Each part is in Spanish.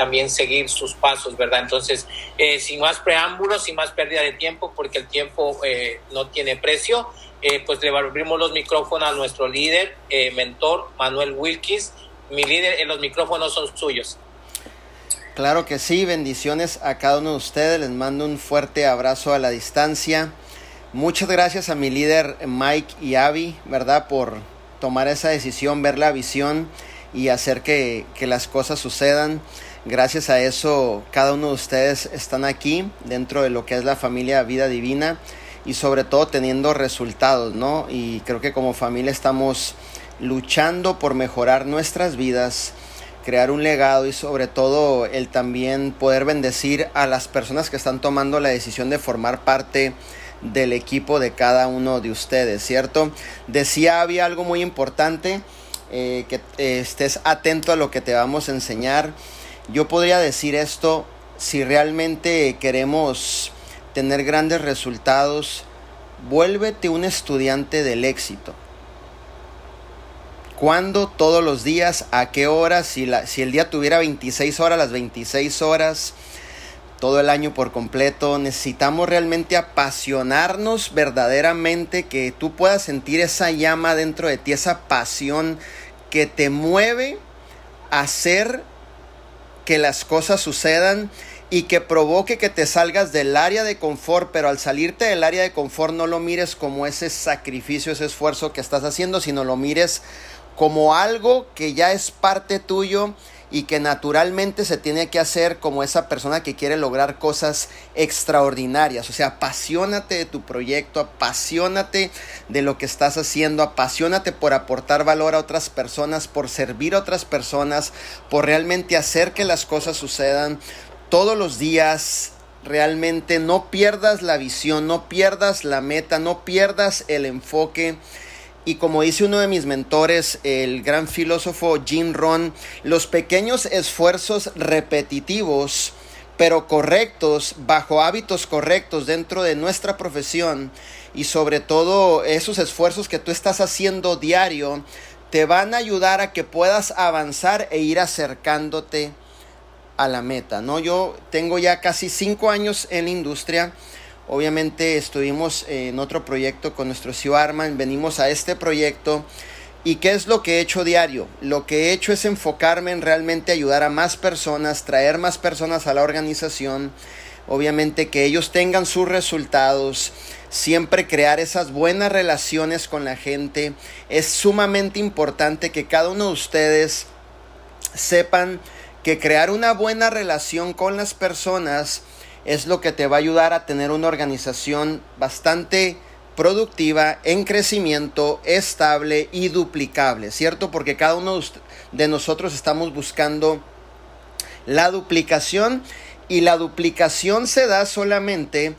también seguir sus pasos, ¿verdad? Entonces, eh, sin más preámbulos, sin más pérdida de tiempo, porque el tiempo eh, no tiene precio, eh, pues le abrimos los micrófonos a nuestro líder, mentor, Manuel Wilkins. Mi líder, los micrófonos son suyos. Claro que sí, bendiciones a cada uno de ustedes, les mando un fuerte abrazo a la distancia. Muchas gracias a mi líder Mike y Avi, ¿verdad? Por tomar esa decisión, ver la visión y hacer que, que las cosas sucedan. Gracias a eso, cada uno de ustedes están aquí dentro de lo que es la familia Vida Divina y sobre todo teniendo resultados, ¿no? Y creo que como familia estamos luchando por mejorar nuestras vidas, crear un legado y sobre todo el también poder bendecir a las personas que están tomando la decisión de formar parte del equipo de cada uno de ustedes, ¿cierto? Decía, había algo muy importante, eh, que estés atento a lo que te vamos a enseñar. Yo podría decir esto, si realmente queremos tener grandes resultados, vuélvete un estudiante del éxito. ¿Cuándo? Todos los días, a qué horas, si, la, si el día tuviera 26 horas, las 26 horas, todo el año por completo. Necesitamos realmente apasionarnos verdaderamente, que tú puedas sentir esa llama dentro de ti, esa pasión que te mueve a hacer que las cosas sucedan y que provoque que te salgas del área de confort, pero al salirte del área de confort no lo mires como ese sacrificio, ese esfuerzo que estás haciendo, sino lo mires como algo que ya es parte tuyo y que naturalmente se tiene que hacer como esa persona que quiere lograr cosas extraordinarias. O sea, apasionate de tu proyecto, apasionate de lo que estás haciendo, apasionate por aportar valor a otras personas, por servir a otras personas, por realmente hacer que las cosas sucedan todos los días. Realmente no pierdas la visión, no pierdas la meta, no pierdas el enfoque y como dice uno de mis mentores, el gran filósofo Jim Ron, los pequeños esfuerzos repetitivos, pero correctos, bajo hábitos correctos dentro de nuestra profesión y sobre todo esos esfuerzos que tú estás haciendo diario, te van a ayudar a que puedas avanzar e ir acercándote a la meta, ¿no? Yo tengo ya casi cinco años en la industria Obviamente estuvimos en otro proyecto con nuestro CEO Arman, venimos a este proyecto. ¿Y qué es lo que he hecho diario? Lo que he hecho es enfocarme en realmente ayudar a más personas, traer más personas a la organización, obviamente que ellos tengan sus resultados, siempre crear esas buenas relaciones con la gente. Es sumamente importante que cada uno de ustedes sepan que crear una buena relación con las personas es lo que te va a ayudar a tener una organización bastante productiva, en crecimiento, estable y duplicable, ¿cierto? Porque cada uno de nosotros estamos buscando la duplicación y la duplicación se da solamente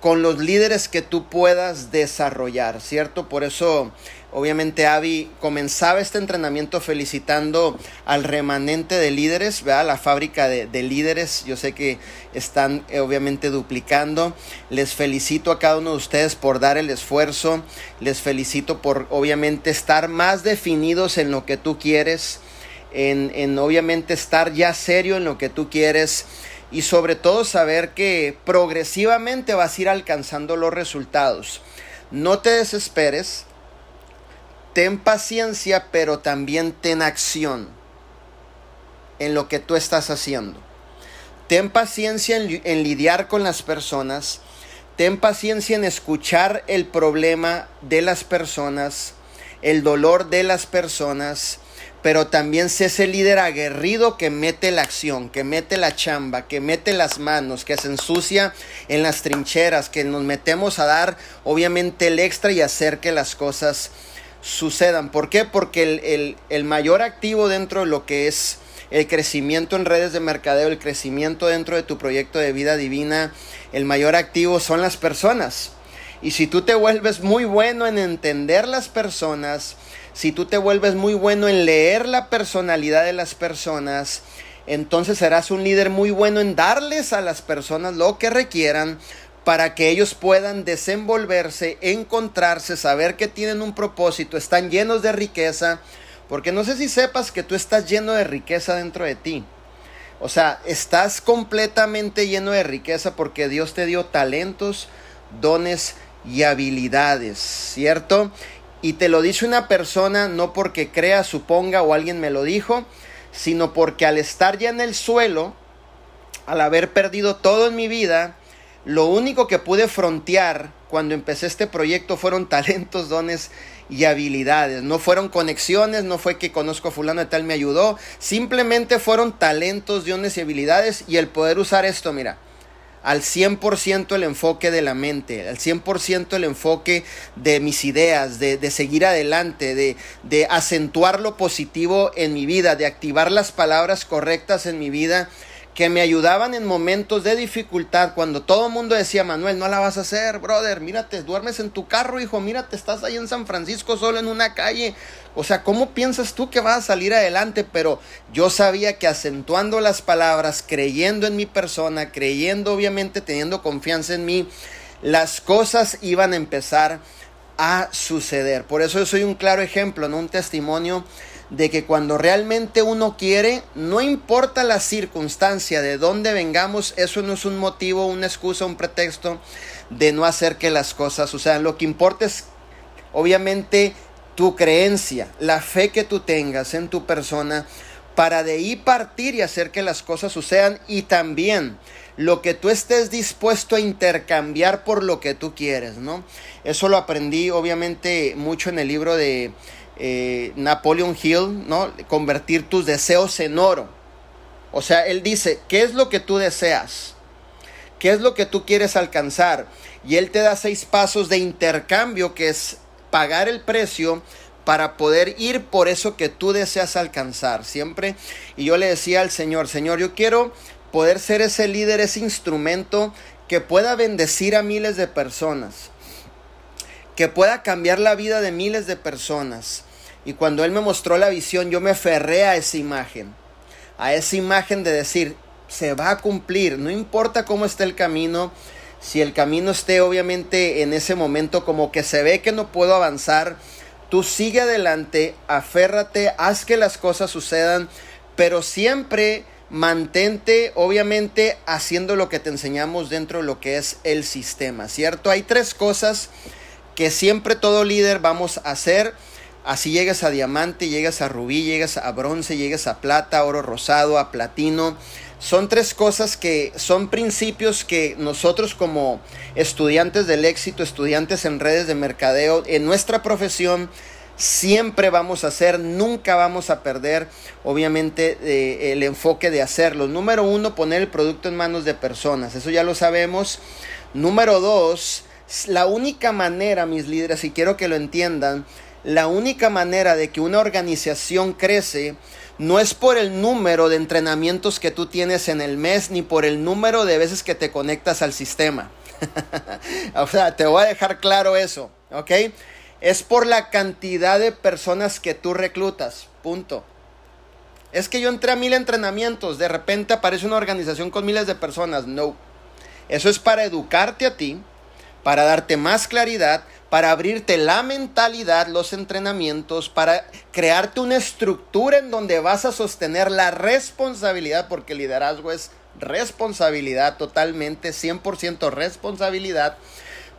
con los líderes que tú puedas desarrollar, ¿cierto? Por eso Obviamente Avi comenzaba este entrenamiento felicitando al remanente de líderes, ¿verdad? la fábrica de, líderes. Yo sé que están eh, obviamente duplicando. Les felicito a cada uno de ustedes por dar el esfuerzo. Les felicito por obviamente estar más definidos en lo que tú quieres. En, en obviamente estar ya serio en lo que tú quieres. Y sobre todo saber que progresivamente vas a ir alcanzando los resultados. No te desesperes ten paciencia, pero también ten acción en lo que tú estás haciendo. Ten paciencia en, lidiar con las personas. Ten paciencia en escuchar el problema de las personas, el dolor de las personas, pero también sé ese líder aguerrido que mete la acción, que mete la chamba, que mete las manos, que se ensucia en las trincheras, que nos metemos a dar obviamente el extra y hacer que las cosas sucedan. ¿Por qué? Porque el, mayor activo dentro de lo que es el crecimiento en redes de mercadeo, el crecimiento dentro de tu proyecto de vida divina, el mayor activo son las personas. Y si tú te vuelves muy bueno en entender las personas, si tú te vuelves muy bueno en leer la personalidad de las personas, entonces serás un líder muy bueno en darles a las personas lo que requieran para que ellos puedan desenvolverse, encontrarse, saber que tienen un propósito, están llenos de riqueza, porque no sé si sepas que tú estás lleno de riqueza dentro de ti, O sea, estás completamente lleno de riqueza porque Dios te dio talentos, dones y habilidades, ¿cierto? Y te lo dice una persona no porque crea, suponga o alguien me lo dijo, sino porque al estar ya en el suelo, al haber perdido todo en mi vida, lo único que pude frontear cuando empecé este proyecto fueron talentos, dones y habilidades. No fueron conexiones, no fue que conozco a fulano de tal me ayudó. Simplemente fueron talentos, dones y habilidades y el poder usar esto, mira, al 100% el enfoque de la mente, al 100% el enfoque de mis ideas, de, de seguir adelante, de, de acentuar lo positivo en mi vida, de activar las palabras correctas en mi vida que me ayudaban en momentos de dificultad, cuando todo el mundo decía, Manuel, no la vas a hacer, brother, mírate, duermes en tu carro, hijo, mírate, estás ahí en San Francisco solo en una calle. O sea, ¿cómo piensas tú que vas a salir adelante? Pero yo sabía que acentuando las palabras, creyendo en mi persona, creyendo obviamente, teniendo confianza en mí, las cosas iban a empezar a suceder. Por eso yo soy un claro ejemplo, no un testimonio de que cuando realmente uno quiere, no importa la circunstancia de dónde vengamos, eso no es un motivo, una excusa, un pretexto de no hacer que las cosas sucedan. Lo que importa es, obviamente, tu creencia, la fe que tú tengas en tu persona, para de ahí partir y hacer que las cosas sucedan y también lo que tú estés dispuesto a intercambiar por lo que tú quieres, ¿no? Eso lo aprendí obviamente mucho en el libro de eh, Napoleon Hill, ¿no? Convertir tus deseos en oro. O sea, él dice, ¿qué es lo que tú deseas? ¿Qué es lo que tú quieres alcanzar? Y él te da seis pasos de intercambio, que es pagar el precio para poder ir por eso que tú deseas alcanzar. Siempre. Y yo le decía al Señor, Señor, yo quiero poder ser ese líder, ese instrumento que pueda bendecir a miles de personas, que pueda cambiar la vida de miles de personas. Y cuando Él me mostró la visión, yo me aferré a esa imagen, a esa imagen de decir, se va a cumplir, no importa cómo esté el camino, si el camino esté obviamente en ese momento como que se ve que no puedo avanzar, tú sigue adelante, aférrate, haz que las cosas sucedan, pero siempre mantente obviamente haciendo lo que te enseñamos dentro de lo que es el sistema, ¿cierto? Hay tres cosas que siempre todo líder vamos a hacer Así llegas a diamante, llegas a rubí, llegas a bronce, llegas a plata, oro rosado, a platino. Son tres cosas que son principios que nosotros como estudiantes del éxito, estudiantes en redes de mercadeo, en nuestra profesión, siempre vamos a hacer, nunca vamos a perder, obviamente, eh, el enfoque de hacerlo. Número uno, poner el producto en manos de personas, eso ya lo sabemos. Número dos, la única manera, mis líderes, y quiero que lo entiendan, la única manera de que una organización crece no es por el número de entrenamientos que tú tienes en el mes, ni por el número de veces que te conectas al sistema. o sea, te voy a dejar claro eso, ¿ok? Es por la cantidad de personas que tú reclutas, punto. Es que yo entré a mil entrenamientos, de repente aparece una organización con miles de personas, no. Eso es para educarte a ti, para darte más claridad, para abrirte la mentalidad, los entrenamientos, para crearte una estructura en donde vas a sostener la responsabilidad, porque liderazgo es responsabilidad totalmente, 100% responsabilidad.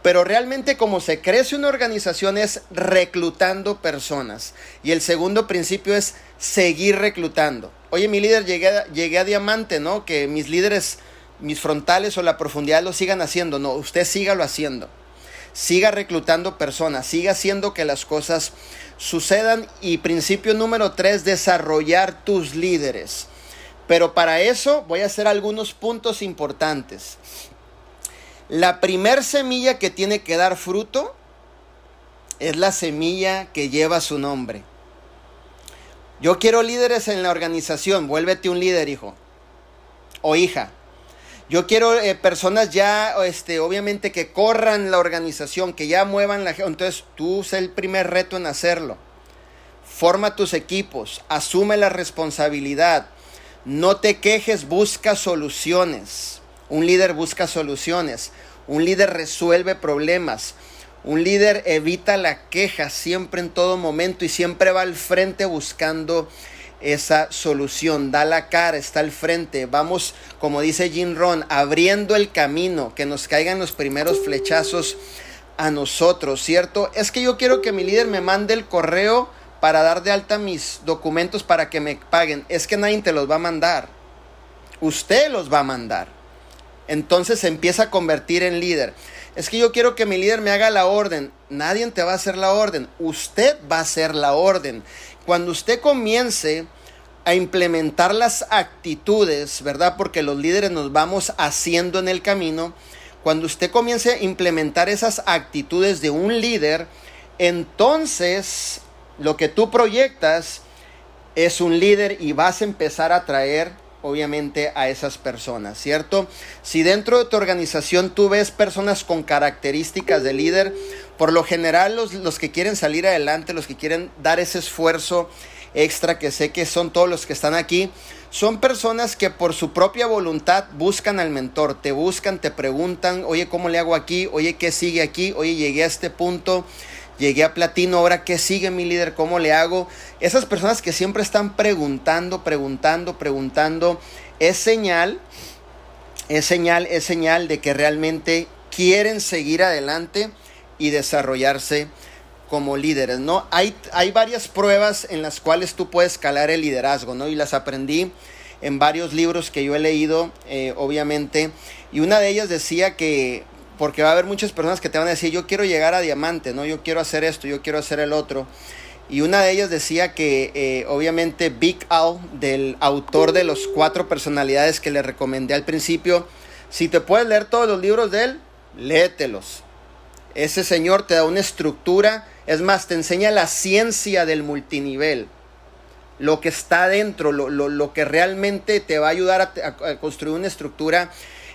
Pero realmente como se crece una organización es reclutando personas. Y el segundo principio es seguir reclutando. Oye, mi líder, llegué, llegué a diamante, ¿no? Que mis líderes, mis frontales o la profundidad lo sigan haciendo. No, usted sígalo haciendo siga reclutando personas, siga haciendo que las cosas sucedan. Y principio número tres, desarrollar tus líderes. Pero para eso voy a hacer algunos puntos importantes. La primer semilla que tiene que dar fruto es la semilla que lleva su nombre. Yo quiero líderes en la organización, vuélvete un líder, hijo o hija. Yo quiero eh, personas ya, este, obviamente, que corran la organización, que ya muevan la... Entonces tú sé el primer reto en hacerlo. Forma tus equipos, asume la responsabilidad. No te quejes, busca soluciones. Un líder busca soluciones. Un líder resuelve problemas. Un líder evita la queja siempre en todo momento y siempre va al frente buscando esa solución, da la cara, está al frente, vamos, como dice Jim Ron, abriendo el camino, que nos caigan los primeros flechazos a nosotros, ¿cierto? Es que yo quiero que mi líder me mande el correo para dar de alta mis documentos para que me paguen. Es que nadie te los va a mandar. Usted los va a mandar. Entonces se empieza a convertir en líder. Es que yo quiero que mi líder me haga la orden. Nadie te va a hacer la orden. Usted va a hacer la orden. Cuando usted comience a implementar las actitudes, ¿verdad? Porque los líderes nos vamos haciendo en el camino. Cuando usted comience a implementar esas actitudes de un líder, entonces lo que tú proyectas es un líder y vas a empezar a traer obviamente a esas personas, ¿cierto? Si dentro de tu organización tú ves personas con características de líder, por lo general los, los, que quieren salir adelante, los que quieren dar ese esfuerzo extra, que sé que son todos los que están aquí, son personas que por su propia voluntad buscan al mentor, te buscan, te preguntan, oye, ¿cómo le hago aquí? Oye, ¿qué sigue aquí? Oye, llegué a este punto llegué a platino, ahora qué sigue mi líder, cómo le hago. Esas personas que siempre están preguntando, preguntando, preguntando, es señal, es señal, es señal de que realmente quieren seguir adelante y desarrollarse como líderes, ¿no? Hay, hay varias pruebas en las cuales tú puedes escalar el liderazgo, ¿no? Y las aprendí en varios libros que yo he leído, eh, obviamente, y una de ellas decía que porque va a haber muchas personas que te van a decir, yo quiero llegar a diamante, ¿no? Yo quiero hacer esto, yo quiero hacer el otro. Y una de ellas decía que eh, obviamente Big Al, del autor de los cuatro personalidades que le recomendé al principio, si te puedes leer todos los libros de él, léetelos. Ese señor te da una estructura, es más, te enseña la ciencia del multinivel, lo que está dentro, lo, lo, que realmente te va a ayudar a construir una estructura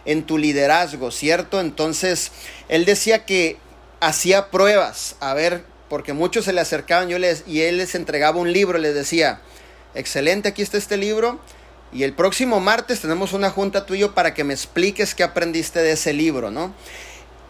en tu liderazgo, ¿cierto? Entonces, él decía que hacía pruebas, a ver, porque muchos se le acercaban yo les, y él les entregaba un libro, les decía, excelente, aquí está este libro, y el próximo martes tenemos una junta tuyo para que me expliques qué aprendiste de ese libro, ¿no?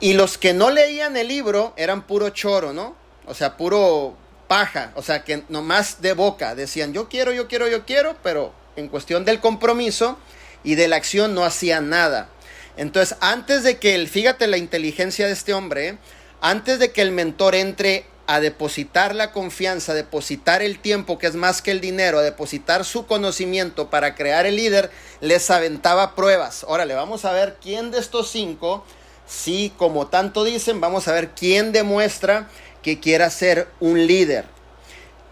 Y los que no leían el libro eran puro choro, ¿no? O sea, puro paja, o sea, que nomás de boca decían, yo quiero, yo quiero, yo quiero, pero en cuestión del compromiso y de la acción no hacían nada. Entonces, antes de que el, fíjate la inteligencia de este hombre, antes de que el mentor entre a depositar la confianza, a depositar el tiempo, que es más que el dinero, a depositar su conocimiento para crear el líder, les aventaba pruebas. Órale, vamos a ver quién de estos cinco, sí, como tanto dicen, vamos a ver quién demuestra que quiera ser un líder.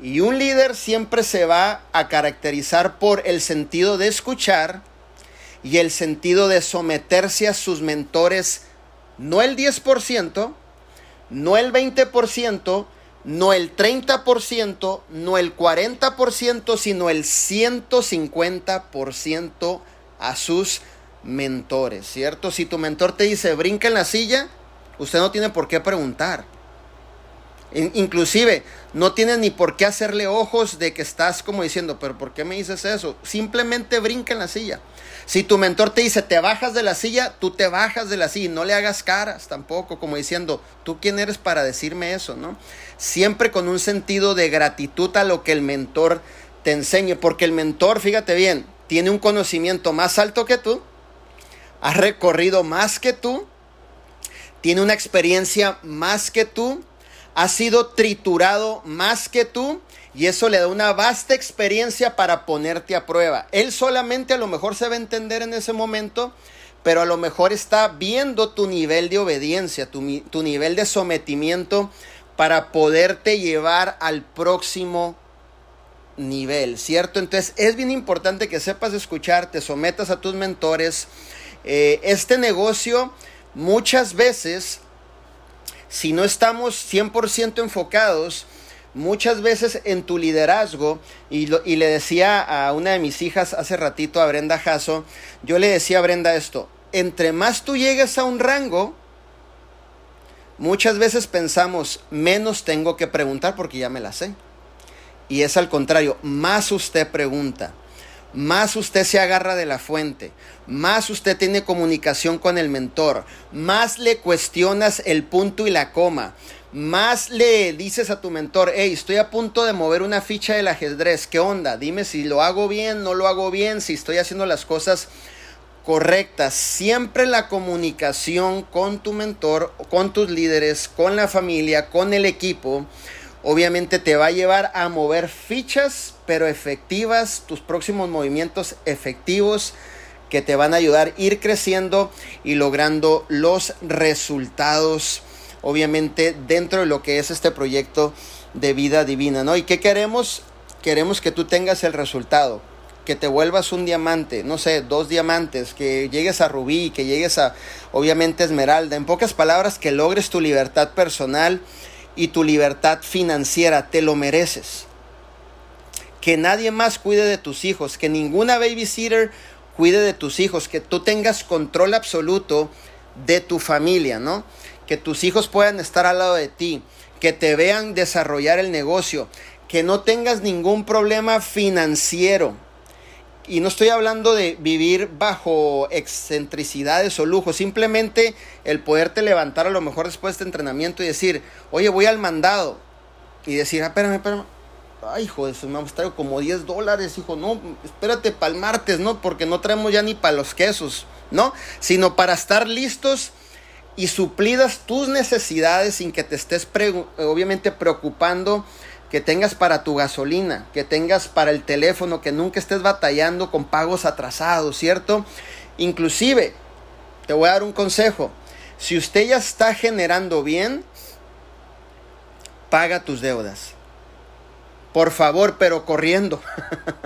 Y un líder siempre se va a caracterizar por el sentido de escuchar, y el sentido de someterse a sus mentores, no el 10%, no el 20%, no el 30%, no el 40%, sino el 150% a sus mentores, ¿cierto? Si tu mentor te dice brinca en la silla, usted no tiene por qué preguntar. Inclusive, no tienes ni por qué hacerle ojos de que estás como diciendo, pero ¿por qué me dices eso? Simplemente brinca en la silla. Si tu mentor te dice, te bajas de la silla, tú te bajas de la silla. No le hagas caras tampoco, como diciendo, ¿tú quién eres para decirme eso? ¿no? Siempre con un sentido de gratitud a lo que el mentor te enseñe. Porque el mentor, fíjate bien, tiene un conocimiento más alto que tú, ha recorrido más que tú, tiene una experiencia más que tú ha sido triturado más que tú y eso le da una vasta experiencia para ponerte a prueba. Él solamente a lo mejor se va a entender en ese momento, pero a lo mejor está viendo tu nivel de obediencia, tu, tu nivel de sometimiento para poderte llevar al próximo nivel, ¿cierto? Entonces es bien importante que sepas escuchar, te sometas a tus mentores. Eh, este negocio muchas veces si no estamos 100% enfocados muchas veces en tu liderazgo, y, le decía a una de mis hijas hace ratito, a Brenda Jasso, yo le decía a Brenda esto, entre más tú llegues a un rango, muchas veces pensamos, menos tengo que preguntar porque ya me la sé. Y es al contrario, más usted pregunta más usted se agarra de la fuente, más usted tiene comunicación con el mentor, más le cuestionas el punto y la coma, más le dices a tu mentor, hey, estoy a punto de mover una ficha del ajedrez, ¿qué onda? Dime si lo hago bien, no lo hago bien, si estoy haciendo las cosas correctas. Siempre la comunicación con tu mentor, con tus líderes, con la familia, con el equipo, obviamente te va a llevar a mover fichas, pero efectivas, tus próximos movimientos efectivos que te van a ayudar a ir creciendo y logrando los resultados obviamente dentro de lo que es este proyecto de vida divina, ¿no? ¿Y qué queremos? Queremos que tú tengas el resultado, que te vuelvas un diamante, no sé, dos diamantes, que llegues a rubí, que llegues a, obviamente, esmeralda. En pocas palabras, que logres tu libertad personal y tu libertad financiera, te lo mereces. Que nadie más cuide de tus hijos, que ninguna babysitter cuide de tus hijos, que tú tengas control absoluto de tu familia, ¿no? que tus hijos puedan estar al lado de ti, que te vean desarrollar el negocio, que no tengas ningún problema financiero. Y no estoy hablando de vivir bajo excentricidades o lujos, simplemente el poderte levantar a lo mejor después de este entrenamiento y decir, oye, voy al mandado. Y decir, ah, espérame, espérame. Ay, hijo, eso me ha costado como 10 dólares, hijo. No, espérate para el martes, ¿no? Porque no traemos ya ni para los quesos, ¿no? Sino para estar listos y suplidas tus necesidades sin que te estés obviamente preocupando que tengas para tu gasolina, que tengas para el teléfono, que nunca estés batallando con pagos atrasados, ¿cierto? Inclusive, te voy a dar un consejo. Si usted ya está generando bien, paga tus deudas. Por favor, pero corriendo.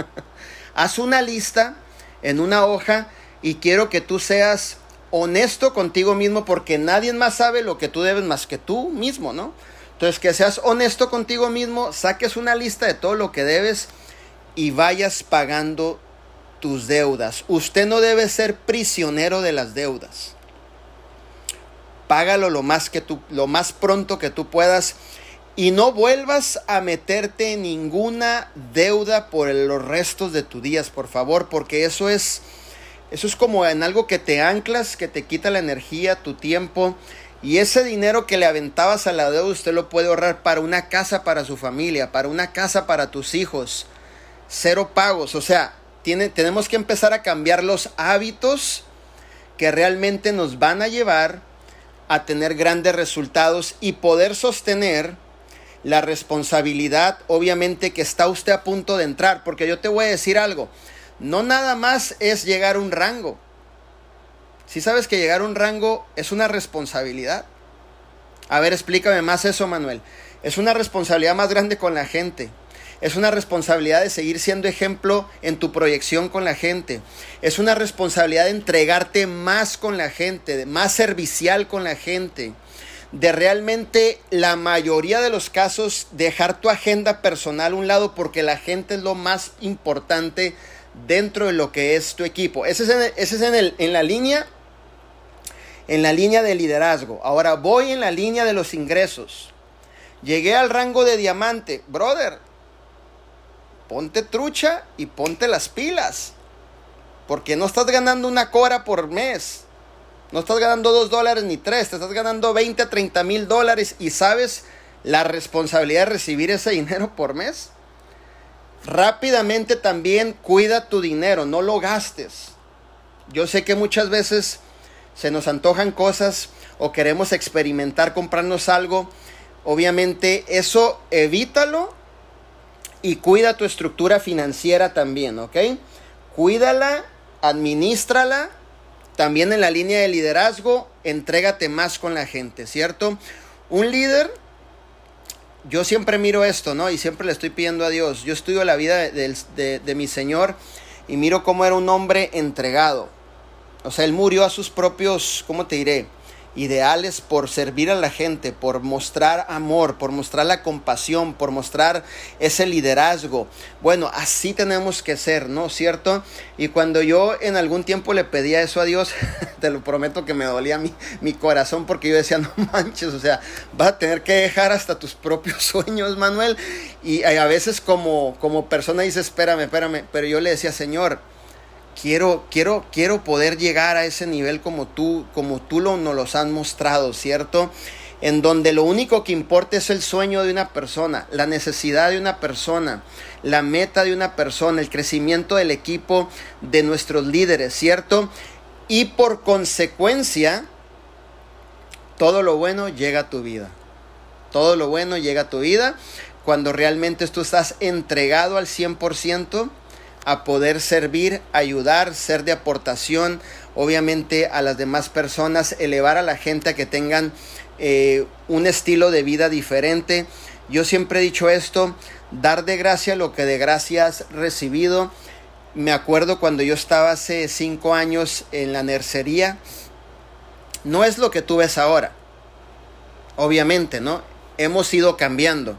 Haz una lista en una hoja y quiero que tú seas honesto contigo mismo porque nadie más sabe lo que tú debes más que tú mismo, ¿no? Entonces que seas honesto contigo mismo, saques una lista de todo lo que debes y vayas pagando tus deudas. Usted no debe ser prisionero de las deudas. Págalo lo más que lo más pronto que tú puedas y no vuelvas a meterte en ninguna deuda por los restos de tus días, por favor, porque eso es eso es como en algo que te anclas, que te quita la energía, tu tiempo. Y ese dinero que le aventabas a la deuda usted lo puede ahorrar para una casa para su familia, para una casa para tus hijos. Cero pagos. O sea, tiene, tenemos que empezar a cambiar los hábitos que realmente nos van a llevar a tener grandes resultados y poder sostener la responsabilidad, obviamente, que está usted a punto de entrar. Porque yo te voy a decir algo no nada más es llegar a un rango. Si sabes que llegar a un rango es una responsabilidad. A ver, explícame más eso, Manuel. Es una responsabilidad más grande con la gente. Es una responsabilidad de seguir siendo ejemplo en tu proyección con la gente. Es una responsabilidad de entregarte más con la gente, más servicial con la gente. De realmente la mayoría de los casos dejar tu agenda personal a un lado porque la gente es lo más importante dentro de lo que es tu equipo. Ese es, en, ese es en, el, en la línea en la línea de liderazgo. Ahora voy en la línea de los ingresos. Llegué al rango de diamante. Brother, ponte trucha y ponte las pilas. Porque no estás ganando una cora por mes. No estás ganando dos dólares ni tres. Te estás ganando 20, 30 mil dólares. Y sabes la responsabilidad de recibir ese dinero por mes. Rápidamente también cuida tu dinero, no lo gastes. Yo sé que muchas veces se nos antojan cosas o queremos experimentar comprarnos algo. Obviamente eso evítalo y cuida tu estructura financiera también, ¿ok? Cuídala, administrala. También en la línea de liderazgo, entrégate más con la gente, ¿cierto? Un líder yo siempre miro esto, ¿no? Y siempre le estoy pidiendo a Dios. Yo estudio la vida de, de, mi Señor y miro cómo era un hombre entregado. O sea, él murió a sus propios, ¿cómo te diré? ideales por servir a la gente, por mostrar amor, por mostrar la compasión, por mostrar ese liderazgo. Bueno, así tenemos que ser, ¿no? ¿Cierto? Y cuando yo en algún tiempo le pedía eso a Dios, te lo prometo que me dolía mi, mi corazón porque yo decía, no manches, o sea, vas a tener que dejar hasta tus propios sueños, Manuel. Y a veces como, como persona dice, espérame, espérame, pero yo le decía, Señor, quiero, quiero, quiero poder llegar a ese nivel como tú, como tú lo, nos los has mostrado, ¿cierto? en donde lo único que importa es el sueño de una persona, la necesidad de una persona, la meta de una persona, el crecimiento del equipo de nuestros líderes, ¿cierto? Y por consecuencia, todo lo bueno llega a tu vida. Todo lo bueno llega a tu vida cuando realmente tú estás entregado al 100% a poder servir, ayudar, ser de aportación, obviamente a las demás personas, elevar a la gente a que tengan eh, un estilo de vida diferente. Yo siempre he dicho esto, dar de gracia lo que de gracia has recibido. Me acuerdo cuando yo estaba hace cinco años en la nercería, no es lo que tú ves ahora, obviamente, ¿no? Hemos ido cambiando,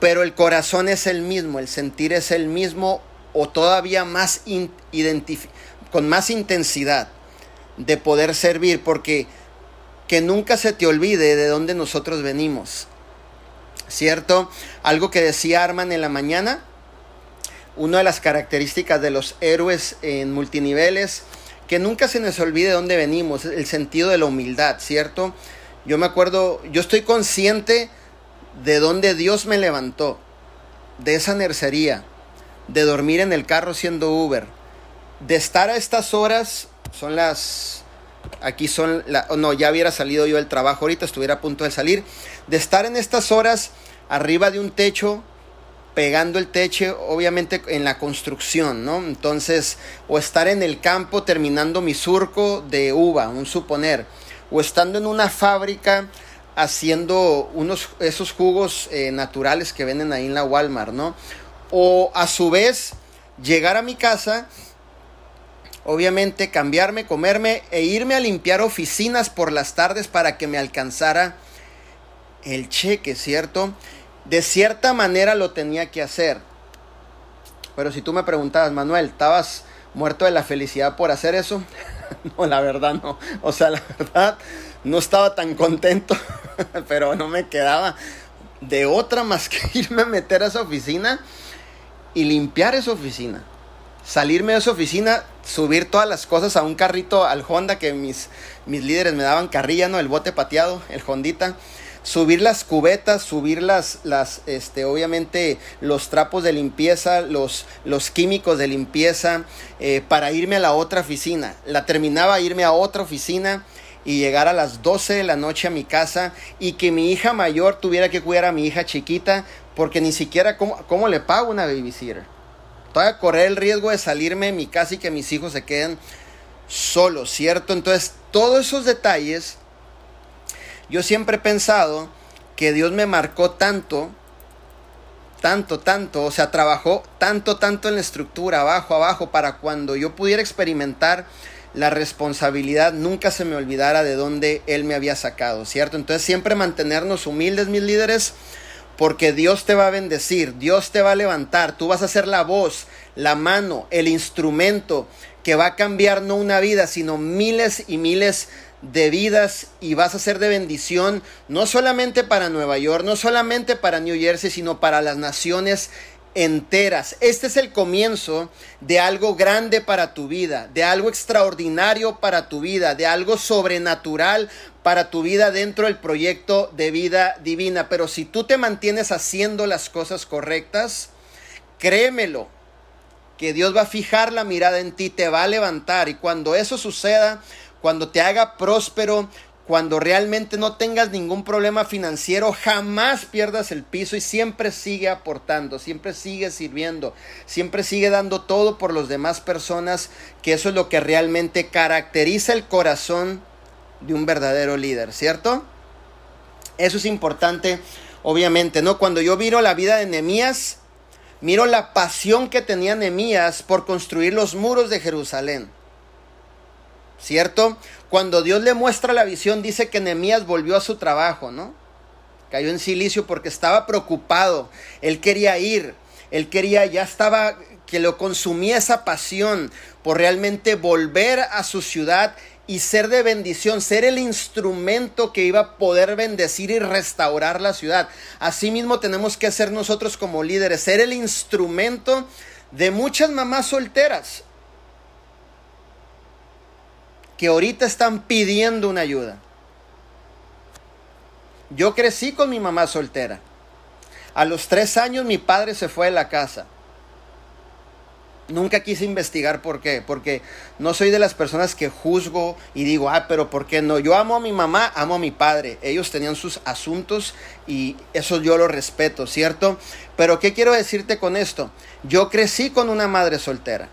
pero el corazón es el mismo, el sentir es el mismo o todavía más con más intensidad de poder servir, porque que nunca se te olvide de dónde nosotros venimos. ¿Cierto? Algo que decía Arman en la mañana, una de las características de los héroes en multiniveles, que nunca se nos olvide de dónde venimos, el sentido de la humildad, ¿cierto? Yo me acuerdo, yo estoy consciente de dónde Dios me levantó, de esa nercería, de dormir en el carro siendo Uber, de estar a estas horas, son las Aquí son, la, no, ya hubiera salido yo del trabajo ahorita, estuviera a punto de salir. De estar en estas horas arriba de un techo, pegando el techo, obviamente en la construcción, ¿no? Entonces, o estar en el campo terminando mi surco de uva, un suponer, o estando en una fábrica haciendo unos, esos jugos eh, naturales que venden ahí en la Walmart, ¿no? O a su vez, llegar a mi casa obviamente cambiarme, comerme e irme a limpiar oficinas por las tardes para que me alcanzara el cheque, ¿cierto? De cierta manera lo tenía que hacer. Pero si tú me preguntabas, Manuel, ¿estabas muerto de la felicidad por hacer eso? no, la verdad no. O sea, la verdad no estaba tan contento, pero no me quedaba de otra más que irme a meter a esa oficina y limpiar esa oficina salirme de esa oficina, subir todas las cosas a un carrito, al Honda que mis, mis líderes me daban carrilla, ¿no? El bote pateado, el Hondita. Subir las cubetas, subir las, las, este, obviamente los trapos de limpieza, los, los químicos de limpieza, eh, para irme a la otra oficina. La terminaba irme a otra oficina y llegar a las 12 de la noche a mi casa y que mi hija mayor tuviera que cuidar a mi hija chiquita porque ni siquiera cómo, cómo le pago una babysitter a correr el riesgo de salirme de mi casa y que mis hijos se queden solos, ¿cierto? Entonces, todos esos detalles, yo siempre he pensado que Dios me marcó tanto, tanto, tanto, o sea, trabajó tanto, tanto en la estructura, abajo, abajo, para cuando yo pudiera experimentar la responsabilidad, nunca se me olvidara de dónde Él me había sacado, ¿cierto? Entonces, siempre mantenernos humildes, mis líderes, porque Dios te va a bendecir, Dios te va a levantar, tú vas a ser la voz, la mano, el instrumento que va a cambiar no una vida, sino miles y miles de vidas y vas a ser de bendición no solamente para Nueva York, no solamente para New Jersey, sino para las naciones enteras. Este es el comienzo de algo grande para tu vida, de algo extraordinario para tu vida, de algo sobrenatural para tu vida dentro del proyecto de vida divina. Pero si tú te mantienes haciendo las cosas correctas, créemelo, que Dios va a fijar la mirada en ti, te va a levantar y cuando eso suceda, cuando te haga próspero, cuando realmente no tengas ningún problema financiero, jamás pierdas el piso y siempre sigue aportando, siempre sigue sirviendo, siempre sigue dando todo por las demás personas, que eso es lo que realmente caracteriza el corazón de un verdadero líder, ¿cierto? Eso es importante, obviamente, ¿no? Cuando yo miro la vida de Nehemías, miro la pasión que tenía Nehemías por construir los muros de Jerusalén. ¿Cierto? Cuando Dios le muestra la visión, dice que Nehemías volvió a su trabajo, ¿no? Cayó en silicio porque estaba preocupado. Él quería ir. Él quería, ya estaba, que lo consumía esa pasión por realmente volver a su ciudad y ser de bendición, ser el instrumento que iba a poder bendecir y restaurar la ciudad. Asimismo tenemos que ser nosotros como líderes, ser el instrumento de muchas mamás solteras que ahorita están pidiendo una ayuda. Yo crecí con mi mamá soltera. A los tres años mi padre se fue de la casa. Nunca quise investigar por qué, porque no soy de las personas que juzgo y digo, ah, pero ¿por qué no? Yo amo a mi mamá, amo a mi padre. Ellos tenían sus asuntos y eso yo lo respeto, ¿cierto? Pero ¿qué quiero decirte con esto? Yo crecí con una madre soltera.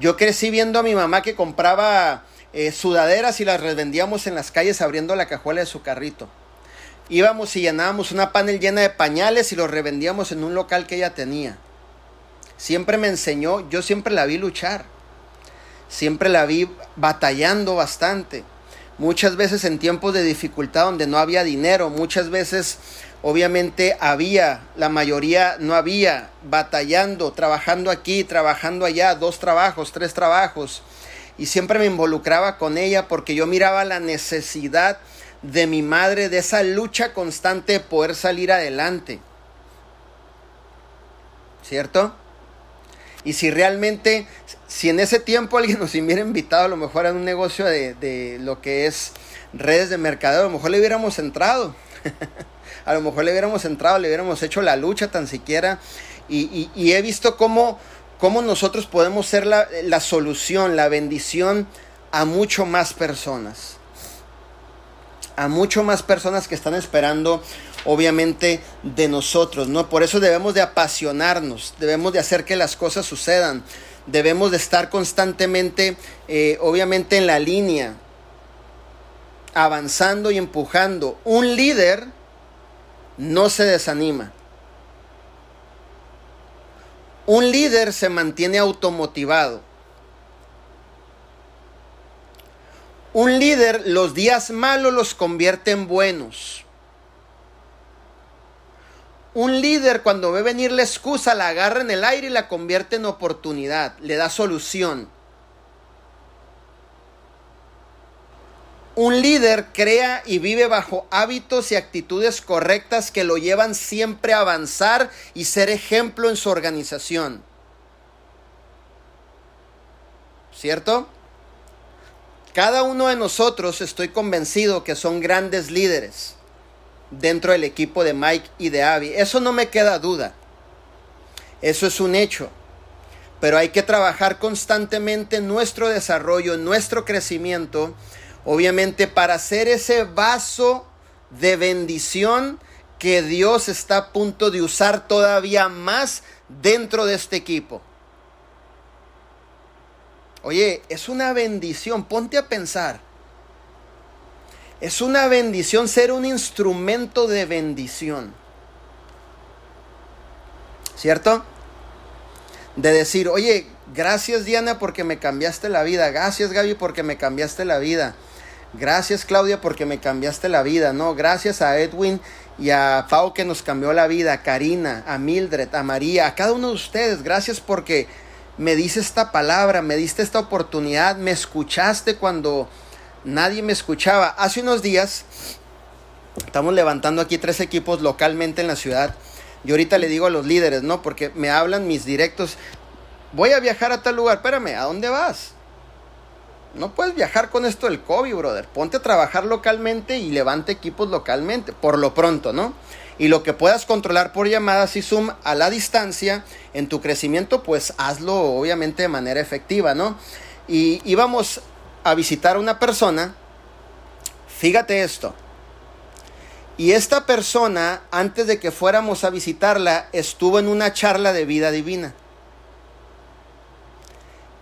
Yo crecí viendo a mi mamá que compraba eh, sudaderas y las revendíamos en las calles abriendo la cajuela de su carrito. Íbamos y llenábamos una panel llena de pañales y los revendíamos en un local que ella tenía siempre me enseñó, yo siempre la vi luchar, siempre la vi batallando bastante. Muchas veces en tiempos de dificultad donde no había dinero, muchas veces obviamente había, la mayoría no había, batallando, trabajando aquí, trabajando allá, dos trabajos, tres trabajos. Y siempre me involucraba con ella porque yo miraba la necesidad de mi madre, de esa lucha constante de poder salir adelante. ¿Cierto? Y si realmente, si en ese tiempo alguien nos hubiera invitado a lo mejor a un negocio de, lo que es redes de mercadeo, a lo mejor le hubiéramos entrado. a lo mejor le hubiéramos entrado, le hubiéramos hecho la lucha tan siquiera. Y, he visto cómo, cómo, nosotros podemos ser la, la solución, la bendición a mucho más personas. A mucho más personas que están esperando obviamente de nosotros, ¿no? Por eso debemos de apasionarnos, debemos de hacer que las cosas sucedan, debemos de estar constantemente, eh, obviamente en la línea, avanzando y empujando. Un líder no se desanima. Un líder se mantiene automotivado. Un líder los días malos los convierte en buenos. Un líder cuando ve venir la excusa la agarra en el aire y la convierte en oportunidad, le da solución. Un líder crea y vive bajo hábitos y actitudes correctas que lo llevan siempre a avanzar y ser ejemplo en su organización. ¿Cierto? Cada uno de nosotros estoy convencido que son grandes líderes dentro del equipo de Mike y de Abby. Eso no me queda duda. Eso es un hecho. Pero hay que trabajar constantemente en nuestro desarrollo, nuestro crecimiento, obviamente para ser ese vaso de bendición que Dios está a punto de usar todavía más dentro de este equipo. Oye, es una bendición, ponte a pensar. Es una bendición ser un instrumento de bendición. ¿Cierto? De decir, oye, gracias Diana porque me cambiaste la vida. Gracias Gaby porque me cambiaste la vida. Gracias Claudia porque me cambiaste la vida. No, gracias a Edwin y a Pau que nos cambió la vida. A Karina, a Mildred, a María, a cada uno de ustedes. Gracias porque me dice esta palabra, me diste esta oportunidad, me escuchaste cuando nadie me escuchaba. Hace unos días estamos levantando aquí tres equipos localmente en la ciudad. Y ahorita le digo a los líderes, ¿no? Porque me hablan mis directos. Voy a viajar a tal lugar. Espérame, ¿a dónde vas? No puedes viajar con esto del COVID, brother. Ponte a trabajar localmente y levante equipos localmente, por lo pronto, ¿no? Y lo que puedas controlar por llamadas y Zoom a la distancia en tu crecimiento, pues hazlo obviamente de manera efectiva, ¿no? Y íbamos a visitar a una persona, fíjate esto, y esta persona, antes de que fuéramos a visitarla, estuvo en una charla de vida divina.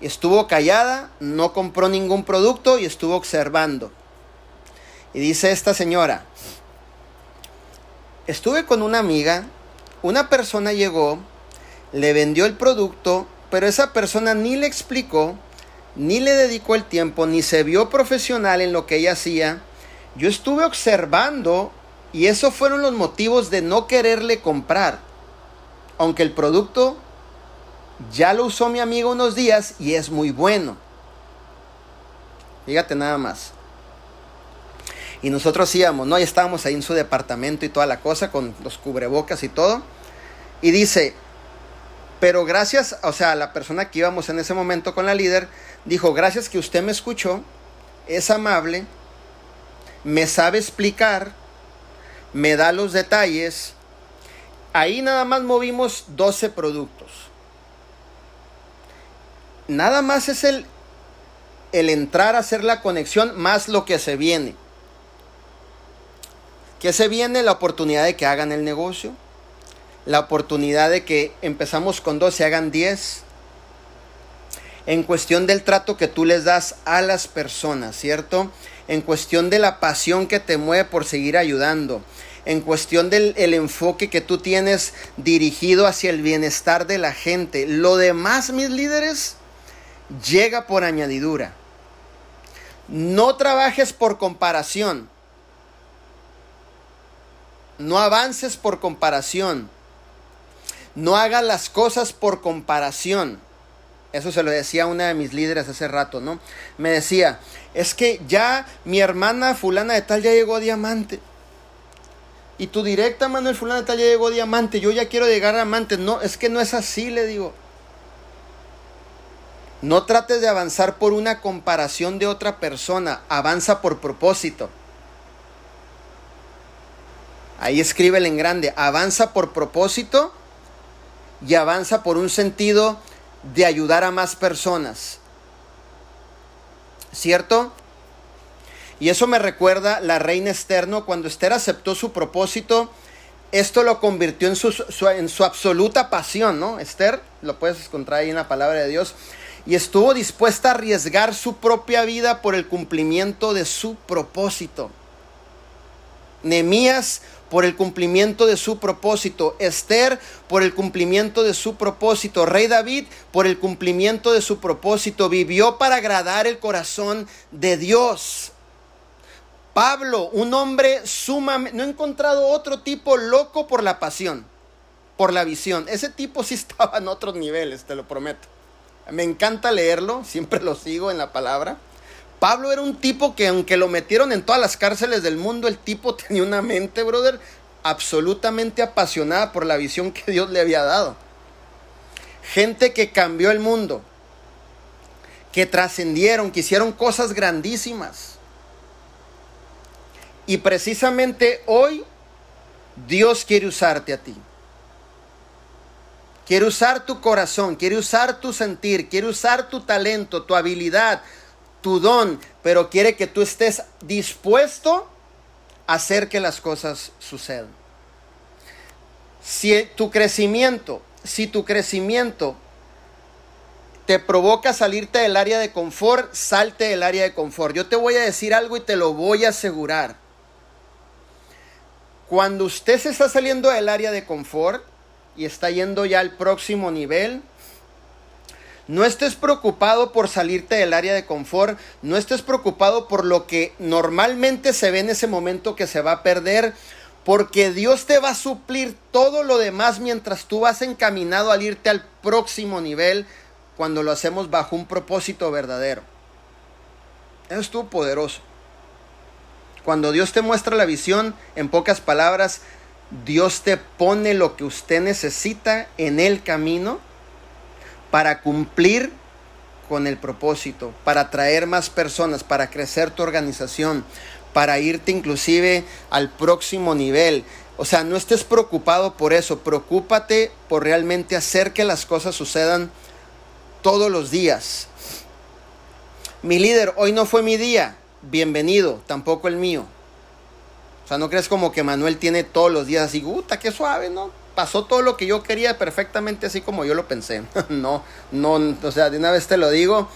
Estuvo callada, no compró ningún producto y estuvo observando. Y dice esta señora, estuve con una amiga, una persona llegó, le vendió el producto, pero esa persona ni le explicó ni le dedicó el tiempo, ni se vio profesional en lo que ella hacía. Yo estuve observando y esos fueron los motivos de no quererle comprar. Aunque el producto ya lo usó mi amigo unos días y es muy bueno. Fíjate nada más. Y nosotros íbamos, ¿no? Y estábamos ahí en su departamento y toda la cosa, con los cubrebocas y todo. Y dice, pero gracias, o sea, la persona que íbamos en ese momento con la líder, dijo, gracias que usted me escuchó, es amable, me sabe explicar me da los detalles. Ahí nada más movimos 12 productos. Nada más es el, el entrar a hacer la conexión más lo que se viene. ¿Qué se viene? La oportunidad de que hagan el negocio. La oportunidad de que empezamos con dos y hagan 10 en cuestión del trato que tú les das a las personas, ¿cierto? En cuestión de la pasión que te mueve por seguir ayudando, en cuestión del enfoque que tú tienes dirigido hacia el bienestar de la gente. Lo demás, mis líderes, llega por añadidura. No trabajes por comparación. No avances por comparación. No hagas las cosas por comparación. Eso se lo decía una de mis líderes hace rato, ¿no? Me decía, es que ya mi hermana fulana de tal ya llegó a diamante. Y tu directa, Manuel fulana de tal ya llegó a diamante. Yo ya quiero llegar a diamante. No, es que no es así, le digo. No trates de avanzar por una comparación de otra persona. Avanza por propósito. Ahí escríbele en grande. Avanza por propósito y avanza por un sentido de ayudar a más personas. ¿Cierto? Y eso me recuerda la reina Esther, Cuando Esther aceptó su propósito, esto lo convirtió en su, en su absoluta pasión, ¿no? Esther, lo puedes encontrar ahí en la palabra de Dios, y estuvo dispuesta a arriesgar su propia vida por el cumplimiento de su propósito. Nemías por el cumplimiento de su propósito, Esther por el cumplimiento de su propósito, Rey David por el cumplimiento de su propósito, vivió para agradar el corazón de Dios. Pablo, un hombre sumamente, no he encontrado otro tipo loco por la pasión, por la visión. Ese tipo sí estaba en otros niveles, te lo prometo. Me encanta leerlo, siempre lo sigo en la palabra. Pablo era un tipo que aunque lo metieron en todas las cárceles del mundo, el tipo tenía una mente, brother, absolutamente apasionada por la visión que Dios le había dado. Gente que cambió el mundo, que trascendieron, que hicieron cosas grandísimas. Y precisamente hoy Dios quiere usarte a ti. Quiere usar tu corazón, quiere usar tu sentir, quiere usar tu talento, tu habilidad, tu don, pero quiere que tú estés dispuesto a hacer que las cosas sucedan. Si tu crecimiento, si tu crecimiento te provoca salirte del área de confort, salte del área de confort. Yo te voy a decir algo y te lo voy a asegurar. Cuando usted se está saliendo del área de confort y está yendo ya al próximo nivel, no estés preocupado por salirte del área de confort, no estés preocupado por lo que normalmente se ve en ese momento que se va a perder, porque Dios te va a suplir todo lo demás mientras tú vas encaminado al irte al próximo nivel cuando lo hacemos bajo un propósito verdadero. Eso estuvo poderoso. Cuando Dios te muestra la visión, en pocas palabras, Dios te pone lo que usted necesita en el camino para cumplir con el propósito, para atraer más personas, para crecer tu organización, para irte inclusive al próximo nivel. O sea, no estés preocupado por eso, preocúpate por realmente hacer que las cosas sucedan todos los días. Mi líder, hoy no fue mi día, bienvenido, tampoco el mío. O sea, no crees como que Manuel tiene todos los días así, puta, qué suave, ¿no? Pasó todo lo que yo quería perfectamente así como yo lo pensé. no, no, o sea, de una vez te lo digo,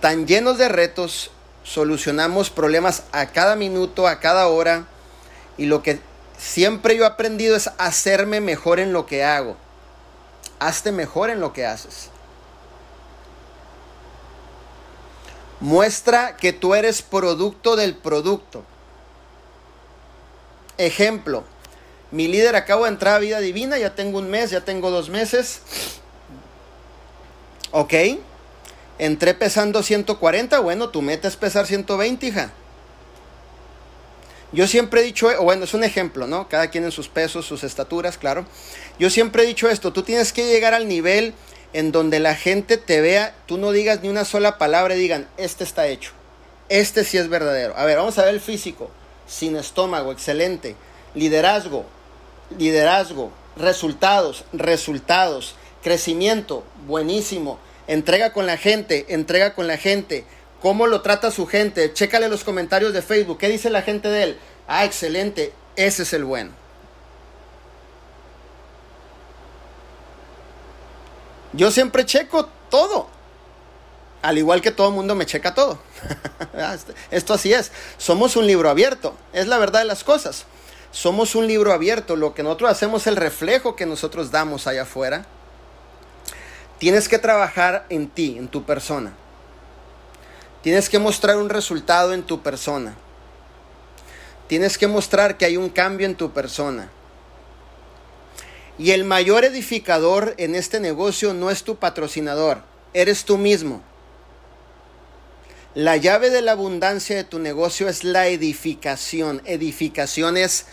tan llenos de retos, solucionamos problemas a cada minuto, a cada hora, y lo que siempre yo he aprendido es hacerme mejor en lo que hago. Hazte mejor en lo que haces. Muestra que tú eres producto del producto. Ejemplo, mi líder acabo de entrar a vida divina, ya tengo un mes, ya tengo dos meses. Ok. Entré pesando 140, bueno, tu meta es pesar 120, hija. Yo siempre he dicho, bueno, es un ejemplo, ¿no? Cada quien en sus pesos, sus estaturas, claro. Yo siempre he dicho esto, tú tienes que llegar al nivel en donde la gente te vea, tú no digas ni una sola palabra y digan, este está hecho, este sí es verdadero. A ver, vamos a ver el físico, sin estómago, excelente liderazgo, liderazgo, resultados, resultados, crecimiento, buenísimo, entrega con la gente, entrega con la gente, cómo lo trata su gente, chécale los comentarios de Facebook, qué dice la gente de él, ah, excelente, ese es el bueno. Yo siempre checo todo. Al igual que todo el mundo me checa todo. Ah, esto así es. Somos un libro abierto. Es la verdad de las cosas. Somos un libro abierto. Lo que nosotros hacemos es el reflejo que nosotros damos allá afuera. Tienes que trabajar en ti, en tu persona. Tienes que mostrar un resultado en tu persona. Tienes que mostrar que hay un cambio en tu persona. Y el mayor edificador en este negocio no es tu patrocinador, eres tú mismo. La llave de la abundancia de tu negocio es la edificación. Edificación es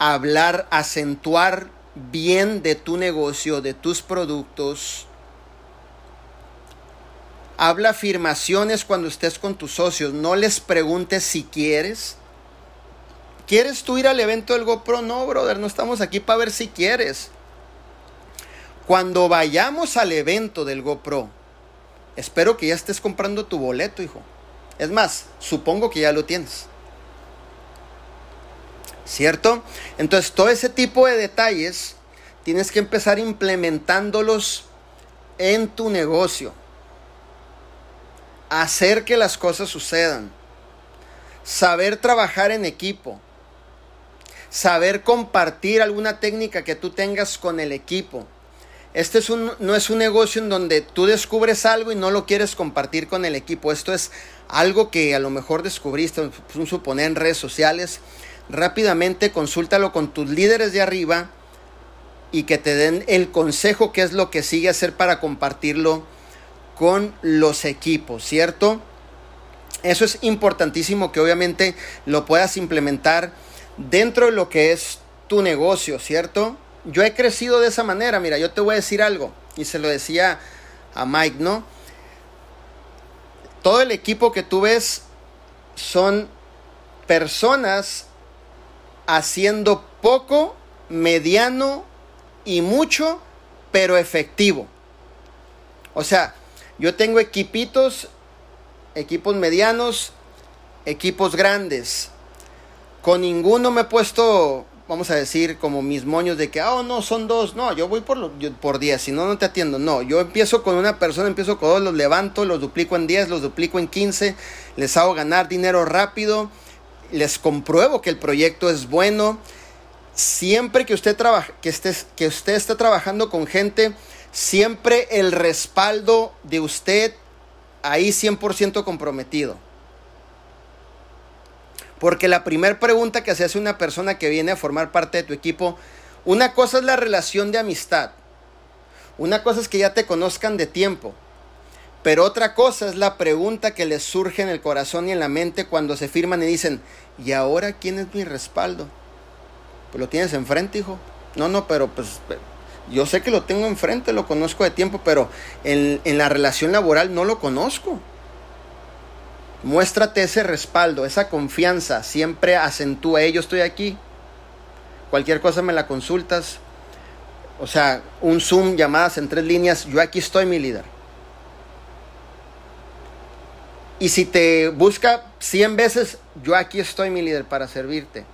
hablar, acentuar bien de tu negocio, de tus productos. Habla afirmaciones cuando estés con tus socios. No les preguntes si quieres. ¿Quieres tú ir al evento del GoPro? No, brother, no estamos aquí para ver si quieres. Cuando vayamos al evento del GoPro, espero que ya estés comprando tu boleto, hijo. Es más, supongo que ya lo tienes. ¿Cierto? Entonces, todo ese tipo de detalles tienes que empezar implementándolos en tu negocio. Hacer que las cosas sucedan. Saber trabajar en equipo saber compartir alguna técnica que tú tengas con el equipo. Este es un, no es un negocio en donde tú descubres algo y no lo quieres compartir con el equipo. Esto es algo que a lo mejor descubriste, suponer en redes sociales. Rápidamente consúltalo con tus líderes de arriba y que te den el consejo qué es lo que sigue hacer para compartirlo con los equipos, ¿cierto? Eso es importantísimo que obviamente lo puedas implementar dentro de lo que es tu negocio, ¿cierto? Yo he crecido de esa manera, mira, yo te voy a decir algo, y se lo decía a Mike, ¿no? Todo el equipo que tú ves son personas haciendo poco, mediano y mucho, pero efectivo. O sea, yo tengo equipitos, equipos medianos, equipos grandes. Con ninguno me he puesto, vamos a decir, como mis moños de que, oh, no, son dos. No, yo voy por, por 10, si no, no te atiendo. No, yo empiezo con una persona, empiezo con dos, los levanto, los duplico en 10, los duplico en 15, les hago ganar dinero rápido, les compruebo que el proyecto es bueno. Siempre que usted, trabaja, que, esté, que usted esté trabajando con gente, siempre el respaldo de usted ahí 100% comprometido. Porque la primera pregunta que se hace una persona que viene a formar parte de tu equipo, una cosa es la relación de amistad. Una cosa es que ya te conozcan de tiempo. Pero otra cosa es la pregunta que les surge en el corazón y en la mente cuando se firman y dicen, ¿y ahora quién es mi respaldo? Pues lo tienes enfrente, hijo. No, no, pero pues yo sé que lo tengo enfrente, lo conozco de tiempo, pero en, en la relación laboral no lo conozco. Muéstrate ese respaldo, esa confianza. Siempre acentúa, yo estoy aquí. Cualquier cosa me la consultas. O sea, un Zoom, llamadas en tres líneas. Yo aquí estoy, mi líder. Y si te busca 100 veces, yo aquí estoy, mi líder, para servirte.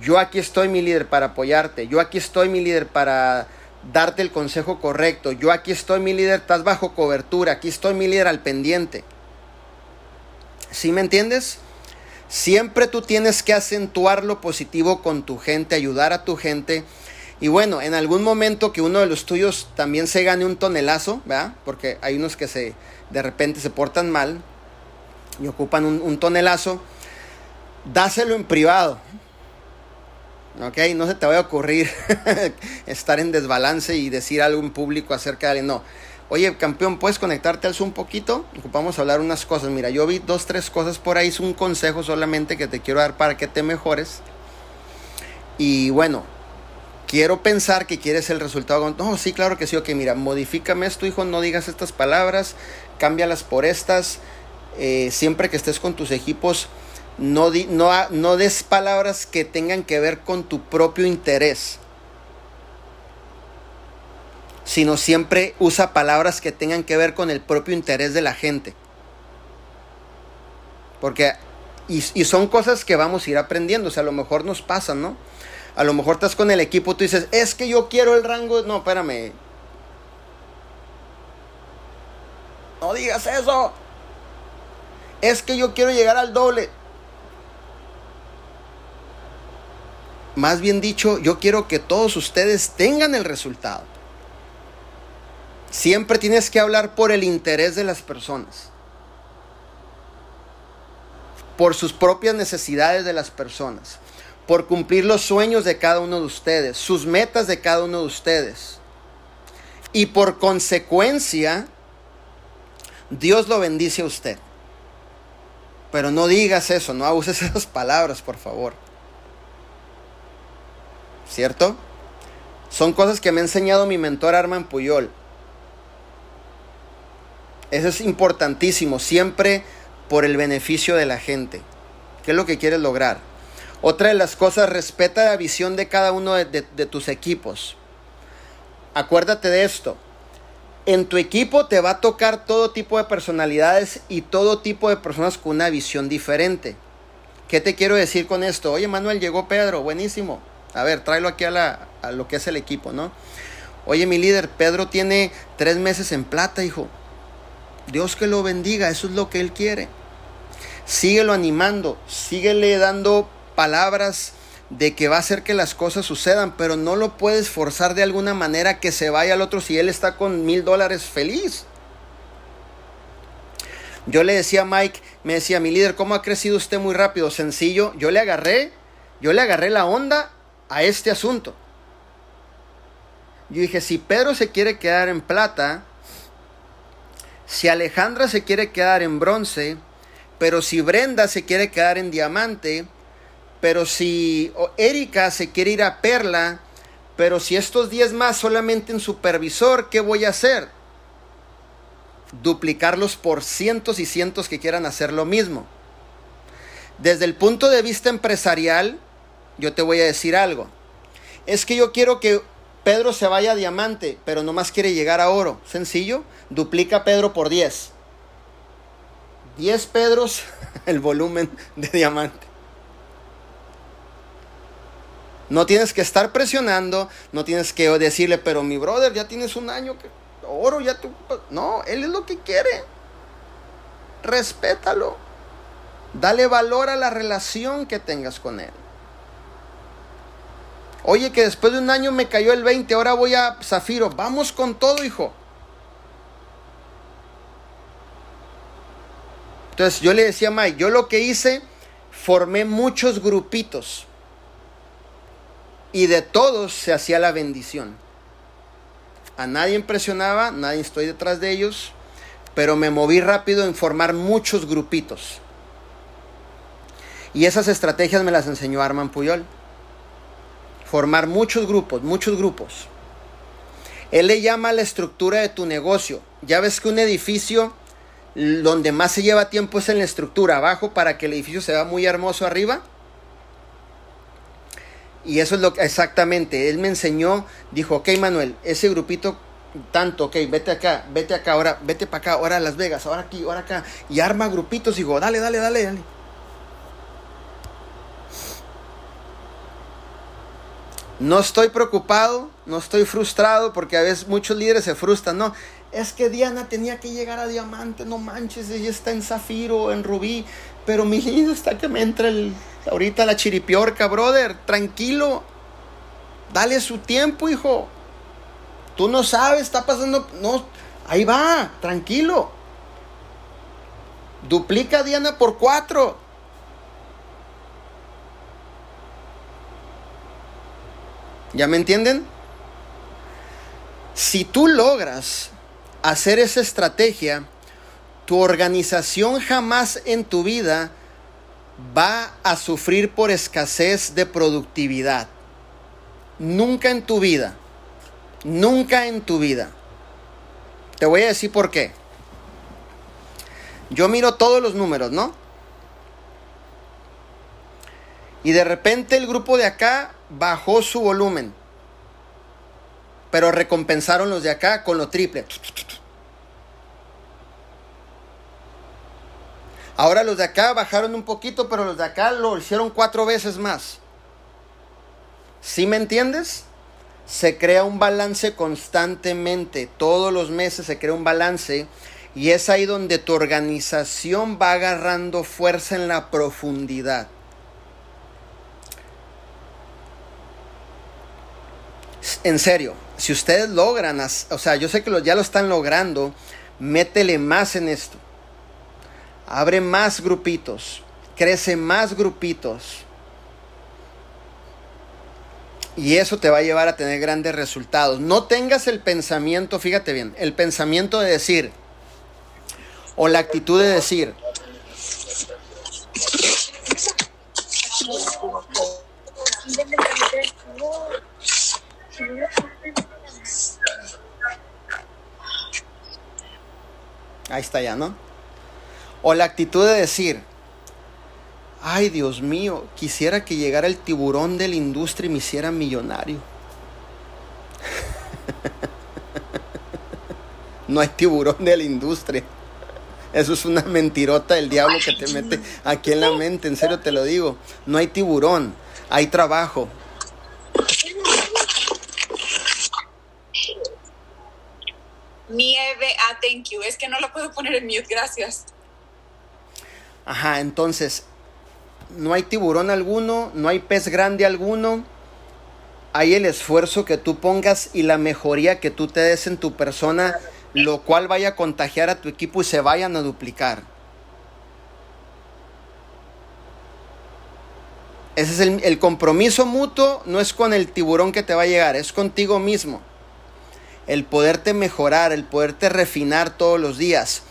Yo aquí estoy, mi líder, para apoyarte. Yo aquí estoy, mi líder, para darte el consejo correcto. Yo aquí estoy, mi líder, estás bajo cobertura. Aquí estoy, mi líder, al pendiente. ¿Sí me entiendes? Siempre tú tienes que acentuar lo positivo con tu gente, ayudar a tu gente. Y bueno, en algún momento que uno de los tuyos también se gane un tonelazo, ¿verdad? Porque hay unos que se de repente se portan mal y ocupan un, tonelazo, dáselo en privado. ¿Ok? No se te vaya a ocurrir estar en desbalance y decir algo en público acerca de. No, Oye, campeón, ¿puedes conectarte al Zoom un poquito? Ocupamos hablar unas cosas. Mira, yo vi dos, tres cosas por ahí. Es un consejo solamente que te quiero dar para que te mejores. Y bueno, quiero pensar que quieres el resultado. No, sí, claro que sí. Ok, mira, modifícame esto, hijo. No digas estas palabras. Cámbialas por estas. Eh, siempre que estés con tus equipos, No, no, no des palabras que tengan que ver con tu propio interés, sino siempre usa palabras que tengan que ver con el propio interés de la gente. Porque, y, son cosas que vamos a ir aprendiendo, o sea, a lo mejor nos pasan, ¿no? A lo mejor estás con el equipo, tú dices, es que yo quiero el rango, no, espérame. No digas eso. Es que yo quiero llegar al doble. Más bien dicho, yo quiero que todos ustedes tengan el resultado. Siempre tienes que hablar por el interés de las personas. Por sus propias necesidades de las personas. Por cumplir los sueños de cada uno de ustedes. Sus metas de cada uno de ustedes. Y por consecuencia, Dios lo bendice a usted. Pero no digas eso, no abuses esas palabras, por favor. ¿cierto? Son cosas que me ha enseñado mi mentor Arman Puyol. Eso es importantísimo, siempre por el beneficio de la gente. ¿Qué es lo que quieres lograr? Otra de las cosas, respeta la visión de cada uno de, tus equipos. Acuérdate de esto. En tu equipo te va a tocar todo tipo de personalidades y todo tipo de personas con una visión diferente. ¿Qué te quiero decir con esto? Oye, Manuel, llegó Pedro, buenísimo. A ver, tráelo aquí a, a lo que es el equipo, ¿no? Oye, mi líder, Pedro tiene tres meses en plata, hijo. Dios que lo bendiga, eso es lo que él quiere. Síguelo animando, síguele dando palabras de que va a hacer que las cosas sucedan, pero no lo puedes forzar de alguna manera que se vaya al otro si él está con mil dólares feliz. Yo le decía a Mike, me decía, mi líder, ¿cómo ha crecido usted muy rápido? Sencillo, yo le agarré, yo le agarré la onda a este asunto. Yo dije, si Pedro se quiere quedar en plata, si Alejandra se quiere quedar en bronce, pero si Brenda se quiere quedar en diamante, pero si Erika se quiere ir a perla, pero si estos 10 más solamente en supervisor, ¿qué voy a hacer? Duplicarlos por cientos y cientos que quieran hacer lo mismo. Desde el punto de vista empresarial, yo te voy a decir algo. Es que yo quiero que Pedro se vaya a diamante, pero nomás quiere llegar a oro. Sencillo, duplica Pedro por 10. 10 Pedros el volumen de diamante. No tienes que estar presionando, no tienes que decirle, pero mi brother, ya tienes un año que oro, ya tú. No, él es lo que quiere. Respétalo. Dale valor a la relación que tengas con él. Oye, que después de un año me cayó el 20, ahora voy a Zafiro. Vamos con todo, hijo. Entonces yo le decía a Mike, yo lo que hice, formé muchos grupitos. Y de todos se hacía la bendición. A nadie impresionaba, nadie estoy detrás de ellos, pero me moví rápido en formar muchos grupitos. Y esas estrategias me las enseñó Arman Puyol formar muchos grupos, muchos grupos. Él le llama la estructura de tu negocio. Ya ves que un edificio donde más se lleva tiempo es en la estructura, abajo para que el edificio se vea muy hermoso arriba. Y eso es lo que exactamente, él me enseñó, dijo, ok Manuel, ese grupito tanto, ok, vete acá, vete acá, ahora, vete para acá, ahora a Las Vegas, ahora aquí, ahora acá, y arma grupitos, digo, dale, dale, dale, dale. No estoy preocupado, no estoy frustrado, porque a veces muchos líderes se frustran, no. Es que Diana tenía que llegar a diamante, no manches, ella está en zafiro, en rubí, pero mi hijo está que me entra el, ahorita la chiripiorca, brother, tranquilo, dale su tiempo, hijo. Tú no sabes, está pasando, no, ahí va, tranquilo. Duplica Diana por cuatro. ¿Ya me entienden? Si tú logras hacer esa estrategia, tu organización jamás en tu vida va a sufrir por escasez de productividad. Nunca en tu vida. Nunca en tu vida. Te voy a decir por qué. Yo miro todos los números, ¿no? Y de repente el grupo de acá bajó su volumen. Pero recompensaron los de acá con lo triple. Ahora los de acá bajaron un poquito, pero los de acá lo hicieron cuatro veces más. ¿Sí me entiendes? Se crea un balance constantemente. Todos los meses se crea un balance. Y es ahí donde tu organización va agarrando fuerza en la profundidad. En serio, si ustedes logran, o sea, yo sé que ya lo están logrando, métele más en esto. Abre más grupitos, crece más grupitos. Y eso te va a llevar a tener grandes resultados. No tengas el pensamiento, fíjate bien, el pensamiento de decir, o la actitud de decir, Ahí está ya, ¿no? O la actitud de decir, ay Dios mío, quisiera que llegara el tiburón de la industria y me hiciera millonario. no hay tiburón de la industria. Eso es una mentirota del diablo que te mete aquí en la mente, en serio te lo digo. No hay tiburón, hay trabajo. Nieve, ah, thank you. Es que no lo puedo poner en mute, gracias. Ajá, entonces, no hay tiburón alguno, no hay pez grande alguno. Hay el esfuerzo que tú pongas y la mejoría que tú te des en tu persona, lo cual vaya a contagiar a tu equipo y se vayan a duplicar. Ese es el, el compromiso mutuo, no es con el tiburón que te va a llegar, es contigo mismo. El poderte mejorar, el poderte refinar todos los días.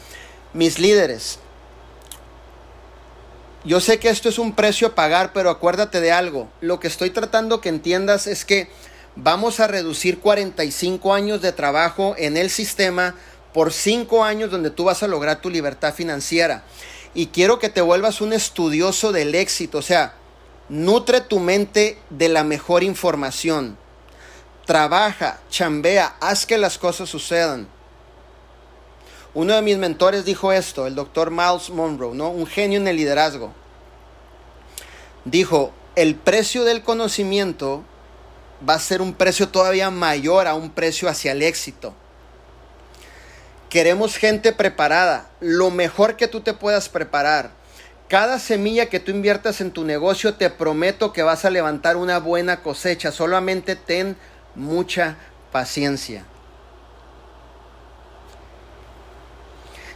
Mis líderes, yo sé que esto es un precio a pagar, pero acuérdate de algo. Lo que estoy tratando que entiendas es que vamos a reducir 45 años de trabajo en el sistema por 5 años donde tú vas a lograr tu libertad financiera. Y quiero que te vuelvas un estudioso del éxito, o sea, nutre tu mente de la mejor información. Trabaja, chambea, haz que las cosas sucedan. Uno de mis mentores dijo esto, el doctor Miles Monroe, ¿no? Un genio en el liderazgo. Dijo, el precio del conocimiento va a ser un precio todavía mayor a un precio hacia el éxito. Queremos gente preparada, lo mejor que tú te puedas preparar. Cada semilla que tú inviertas en tu negocio, te prometo que vas a levantar una buena cosecha. Solamente ten mucha paciencia.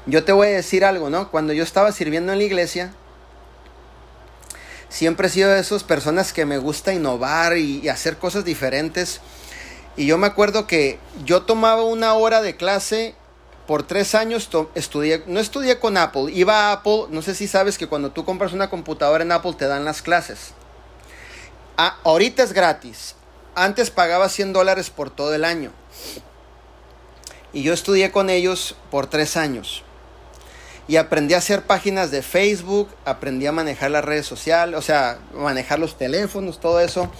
Yo te voy a decir algo, ¿no? Cuando yo estaba sirviendo en la iglesia, siempre he sido de esas personas que me gusta innovar y, hacer cosas diferentes. Y yo me acuerdo que yo tomaba una hora de clase por tres años estudié, no estudié con Apple, iba a Apple, no sé si sabes que cuando tú compras una computadora en Apple te dan las clases. Ah, ahorita es gratis, antes pagaba 100 dólares por todo el año. Y yo estudié con ellos por tres años y aprendí a hacer páginas de Facebook, aprendí a manejar las redes sociales, o sea, manejar los teléfonos, todo eso.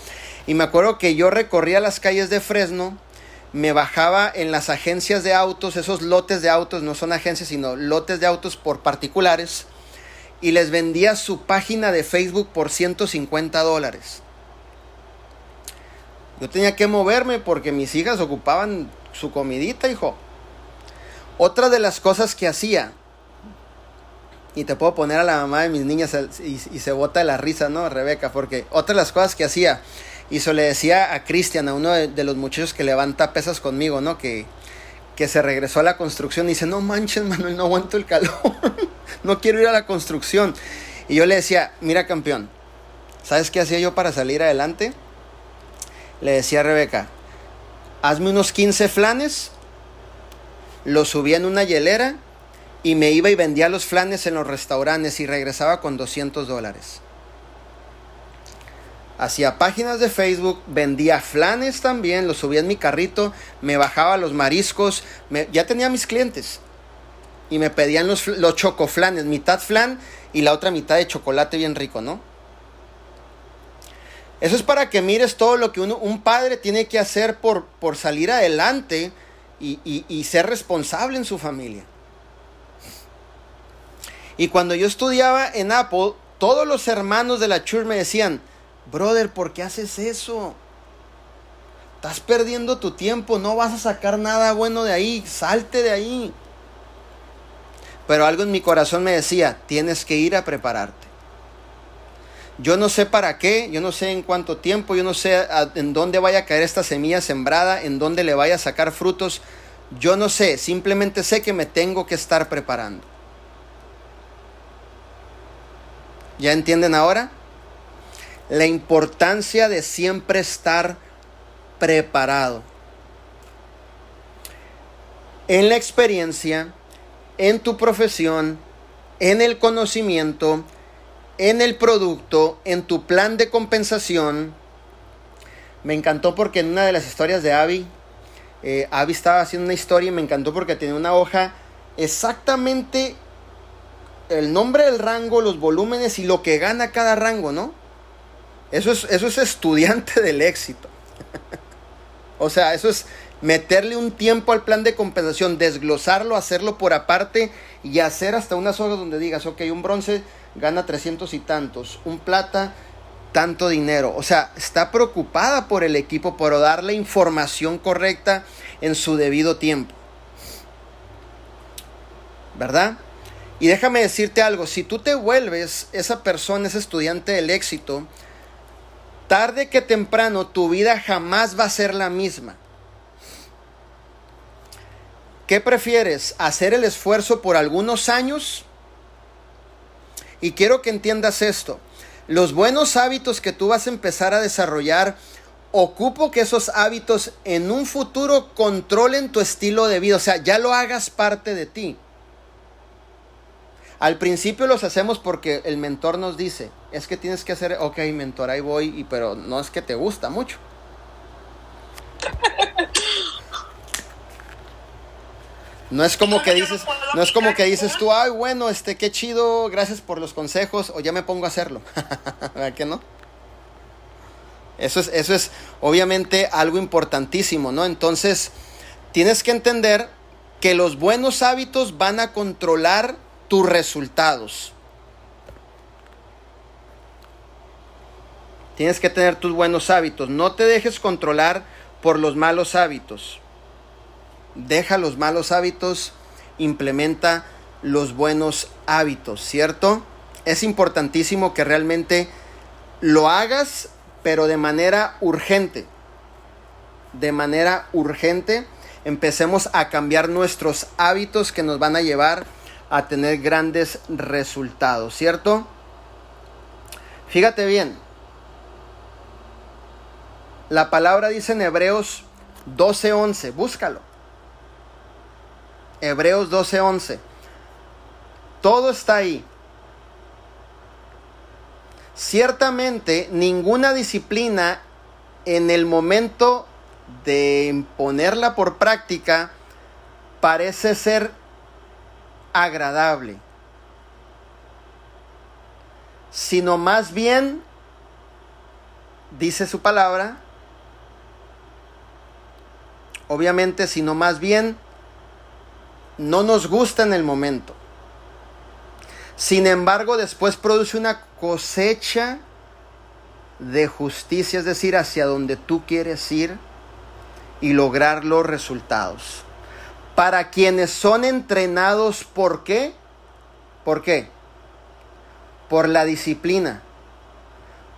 Y me acuerdo que yo recorría las calles de Fresno, me bajaba en las agencias de autos, esos lotes de autos, no son agencias, sino lotes de autos por particulares, y les vendía su página de Facebook por 150 dólares. Yo tenía que moverme porque mis hijas ocupaban su comidita, hijo. Otra de las cosas que hacía, y te puedo poner a la mamá de mis niñas y, se bota la risa, ¿no? Rebeca, porque otra de las cosas que hacía, y eso le decía a Cristian, a uno de, los muchachos que levanta pesas conmigo, ¿no? Que, que se regresó a la construcción y dice, no manches, Manuel, no aguanto el calor, no quiero ir a la construcción. Y yo le decía, mira campeón, ¿sabes qué hacía yo para salir adelante? Le decía a Rebeca, hazme unos 15 flanes, los subía en una hielera y me iba y vendía los flanes en los restaurantes y regresaba con 200 dólares. Hacía páginas de Facebook, vendía flanes también, los subía en mi carrito, me bajaba los mariscos, ya tenía mis clientes y me pedían los, los chocoflanes, mitad flan y la otra mitad de chocolate bien rico, ¿no? Eso es para que mires todo lo que un padre tiene que hacer por, por salir adelante y, y ser responsable en su familia. Y cuando yo estudiaba en Apple, todos los hermanos de la church me decían, brother, ¿por qué haces eso? Estás perdiendo tu tiempo, no vas a sacar nada bueno de ahí, salte de ahí. Pero algo en mi corazón me decía, tienes que ir a prepararte. Yo no sé para qué, yo no sé en cuánto tiempo, yo no sé en dónde vaya a caer esta semilla sembrada, en dónde le vaya a sacar frutos. Yo no sé, simplemente sé que me tengo que estar preparando. ¿Ya entienden ahora? La importancia de siempre estar preparado. En la experiencia, en tu profesión, en el conocimiento, en el producto, en tu plan de compensación. Me encantó porque en una de las historias de Abby, eh, Abby estaba haciendo una historia y me encantó porque tenía una hoja exactamente el nombre del rango, los volúmenes y lo que gana cada rango, ¿no? Eso es, eso es estudiante del éxito. o sea, eso es meterle un tiempo al plan de compensación, desglosarlo, hacerlo por aparte y hacer hasta unas horas donde digas, ok, un bronce gana 300 y tantos, un plata tanto dinero. O sea, está preocupada por el equipo, por darle información correcta en su debido tiempo. ¿Verdad? Y déjame decirte algo, si tú te vuelves esa persona, ese estudiante del éxito, tarde que temprano tu vida jamás va a ser la misma. ¿Qué prefieres? ¿Hacer el esfuerzo por algunos años? Y quiero que entiendas esto. Los buenos hábitos que tú vas a empezar a desarrollar, ocupo que esos hábitos en un futuro controlen tu estilo de vida, o sea, ya lo hagas parte de ti. Al principio los hacemos porque el mentor nos dice, es que tienes que hacer, ok, mentor, ahí voy, y, pero no es que te gusta mucho. No es como que dices, no es como que dices tú, ay, bueno, este, qué chido, gracias por los consejos, o ya me pongo a hacerlo. ¿Verdad que no? Eso es, eso es obviamente algo importantísimo, ¿no? Entonces, tienes que entender que los buenos hábitos van a controlar tus resultados. Tienes que tener tus buenos hábitos. No te dejes controlar por los malos hábitos. Deja los malos hábitos, implementa los buenos hábitos, ¿cierto? Es importantísimo que realmente lo hagas, pero de manera urgente. De manera urgente, empecemos a cambiar nuestros hábitos que nos van a llevar a tener grandes resultados, ¿cierto? Fíjate bien. La palabra dice en Hebreos 12:11, búscalo. Hebreos 12:11. Todo está ahí. Ciertamente ninguna disciplina en el momento de ponerla por práctica parece ser agradable, sino más bien, dice su palabra, obviamente, sino más bien, no nos gusta en el momento. Sin embargo, después produce una cosecha de justicia, es decir, hacia donde tú quieres ir y lograr los resultados para quienes son entrenados, ¿por qué? ¿Por qué? Por la disciplina,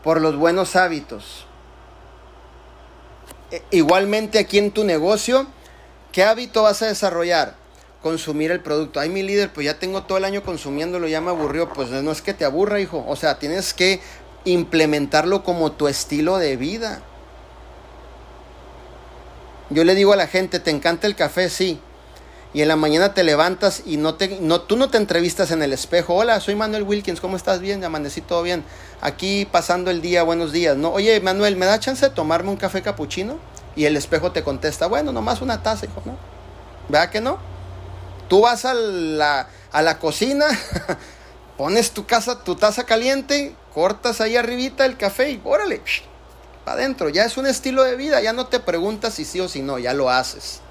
por los buenos hábitos. E, igualmente aquí en tu negocio, ¿qué hábito vas a desarrollar? Consumir el producto. Ay, mi líder, pues ya tengo todo el año consumiéndolo, ya me aburrió. Pues no es que te aburra, hijo. O sea, tienes que implementarlo como tu estilo de vida. Yo le digo a la gente, ¿te encanta el café? Sí y en la mañana te levantas y no te, no, tú no te entrevistas en el espejo. Hola, soy Manuel Wilkins, ¿cómo estás? Bien, amanecí todo bien. Aquí pasando el día, buenos días. No, oye, Manuel, ¿me da chance de tomarme un café capuchino? Y el espejo te contesta, bueno, nomás una taza, hijo, ¿no? ¿Verdad que no? Tú vas a la, a la cocina, pones tu, casa, tu taza caliente, cortas ahí arribita el café y órale, para adentro. Ya es un estilo de vida, ya no te preguntas si sí o si no, ya lo haces.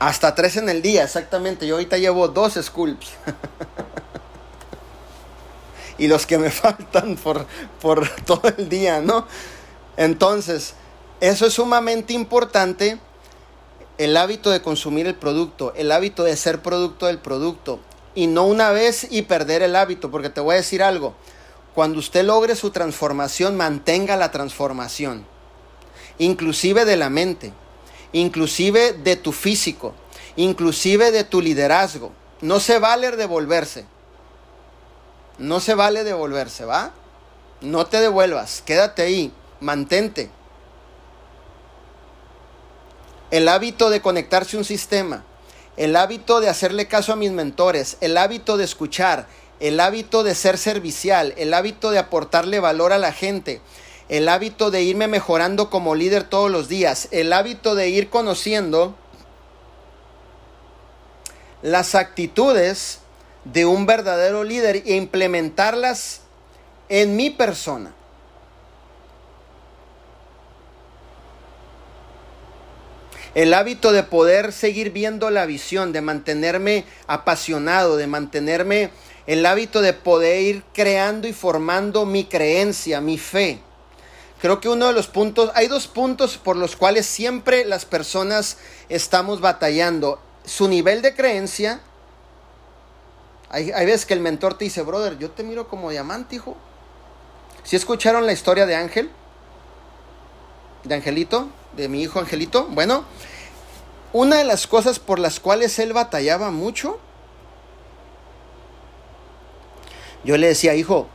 Hasta tres en el día, exactamente. Yo ahorita llevo dos sculpts. y los que me faltan por, por todo el día, ¿no? Entonces, eso es sumamente importante. El hábito de consumir el producto, el hábito de ser producto del producto. Y no una vez y perder el hábito, porque te voy a decir algo. Cuando usted logre su transformación, mantenga la transformación. Inclusive de la mente inclusive de tu físico, inclusive de tu liderazgo. No se vale devolverse. No se vale devolverse, ¿va? No te devuelvas, quédate ahí, mantente. El hábito de conectarse a un sistema, el hábito de hacerle caso a mis mentores, el hábito de escuchar, el hábito de ser servicial, el hábito de aportarle valor a la gente, el hábito de irme mejorando como líder todos los días, el hábito de ir conociendo las actitudes de un verdadero líder e implementarlas en mi persona. El hábito de poder seguir viendo la visión, de mantenerme apasionado, de mantenerme el hábito de poder ir creando y formando mi creencia, mi fe. Creo que uno de los puntos, hay dos puntos por los cuales siempre las personas estamos batallando. Su nivel de creencia. Hay, veces que el mentor te dice, brother, yo te miro como diamante, hijo. ¿Si escucharon la historia de Ángel? De Angelito, de mi hijo Angelito. Bueno, una de las cosas por las cuales él batallaba mucho, yo le decía, hijo,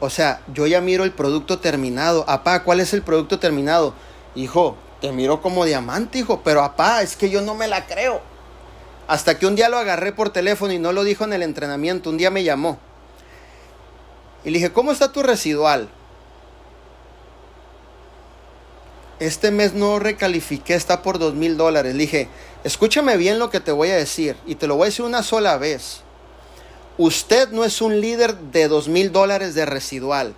o sea, yo ya miro el producto terminado. Apá, ¿cuál es el producto terminado? Hijo, te miro como diamante, hijo, pero apá, es que yo no me la creo. Hasta que un día lo agarré por teléfono y no lo dijo en el entrenamiento, un día me llamó. Y le dije, ¿cómo está tu residual? Este mes no recalifiqué, está por dos mil dólares. Dije, escúchame bien lo que te voy a decir y te lo voy a decir una sola vez. Usted no es un líder de dos mil dólares de residual.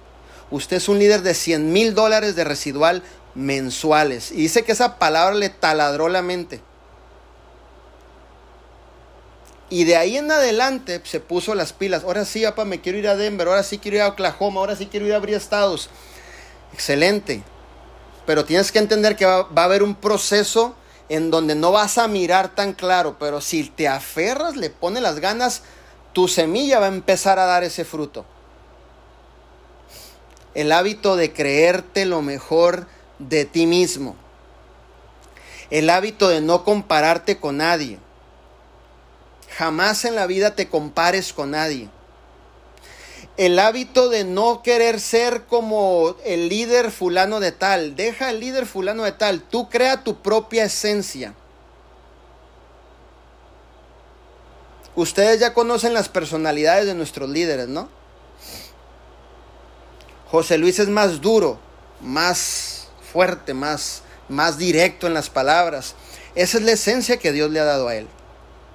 Usted es un líder de 100 mil dólares de residual mensuales. Y dice que esa palabra le taladró la mente. Y de ahí en adelante se puso las pilas. Ahora sí, papá, me quiero ir a Denver. Ahora sí quiero ir a Oklahoma. Ahora sí quiero ir a abrir estados. Excelente. Pero tienes que entender que va, a haber un proceso en donde no vas a mirar tan claro. Pero si te aferras, le pones las ganas, tu semilla va a empezar a dar ese fruto. El hábito de creerte lo mejor de ti mismo. El hábito de no compararte con nadie. Jamás en la vida te compares con nadie. El hábito de no querer ser como el líder fulano de tal. Deja el líder fulano de tal. Tú crea tu propia esencia. Ustedes ya conocen las personalidades de nuestros líderes, ¿no? José Luis es más duro, más fuerte, más, más directo en las palabras. Esa es la esencia que Dios le ha dado a él.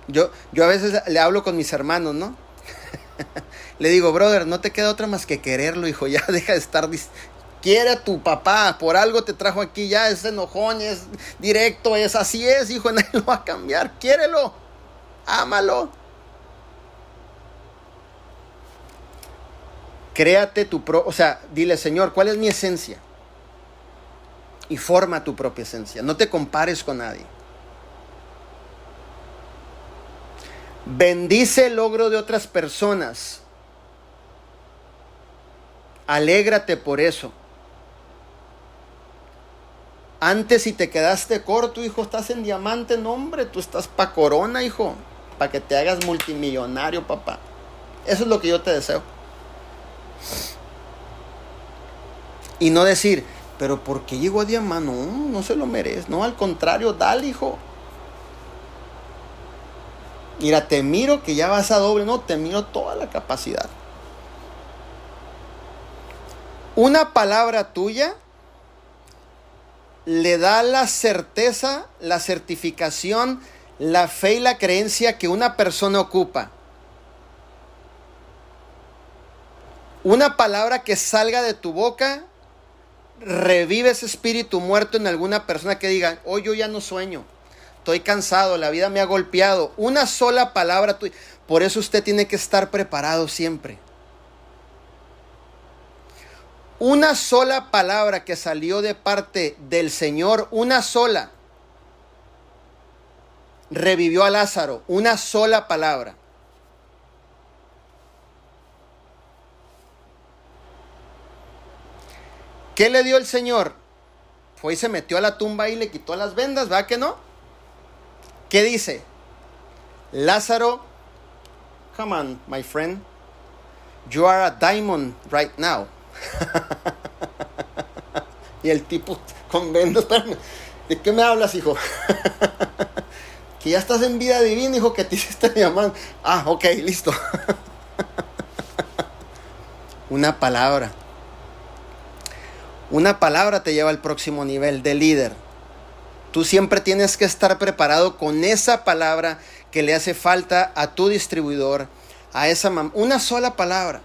Yo, yo a veces le hablo con mis hermanos, ¿no? le digo, brother, no te queda otra más que quererlo, hijo. Ya deja de estar. Quiere a tu papá, por algo te trajo aquí, ya es enojón, es directo, es así es, hijo, nadie lo va a cambiar. Quiérelo, ámalo. Créate tu pro, o sea, dile, Señor, ¿cuál es mi esencia? Y forma tu propia esencia. No te compares con nadie. Bendice el logro de otras personas. Alégrate por eso. Antes si te quedaste corto, hijo, estás en diamante, no hombre, tú estás pa' corona, hijo, para que te hagas multimillonario, papá. Eso es lo que yo te deseo. Y no decir, pero ¿por qué llegó a diamante? No, no se lo merece. No, al contrario, dale, hijo. Mira, te miro que ya vas a doble. No, te miro toda la capacidad. Una palabra tuya le da la certeza, la certificación, la fe y la creencia que una persona ocupa. Una palabra que salga de tu boca revive ese espíritu muerto en alguna persona que diga, hoy yo ya no sueño, estoy cansado, la vida me ha golpeado. Una sola palabra tuya. Por eso usted tiene que estar preparado siempre. Una sola palabra que salió de parte del Señor, una sola, revivió a Lázaro. Una sola palabra. ¿Qué le dio el Señor? Fue y se metió a la tumba y le quitó las vendas, ¿va que no? ¿Qué dice? Lázaro, come on, my friend. You are a diamond right now. y el tipo con vendas, ¿de qué me hablas, hijo? que ya estás en vida divina, hijo, que te hiciste llamar. Ah, ok, listo. Una palabra. Una palabra te lleva al próximo nivel de líder. Tú siempre tienes que estar preparado con esa palabra que le hace falta a tu distribuidor, a esa mamá. Una sola palabra.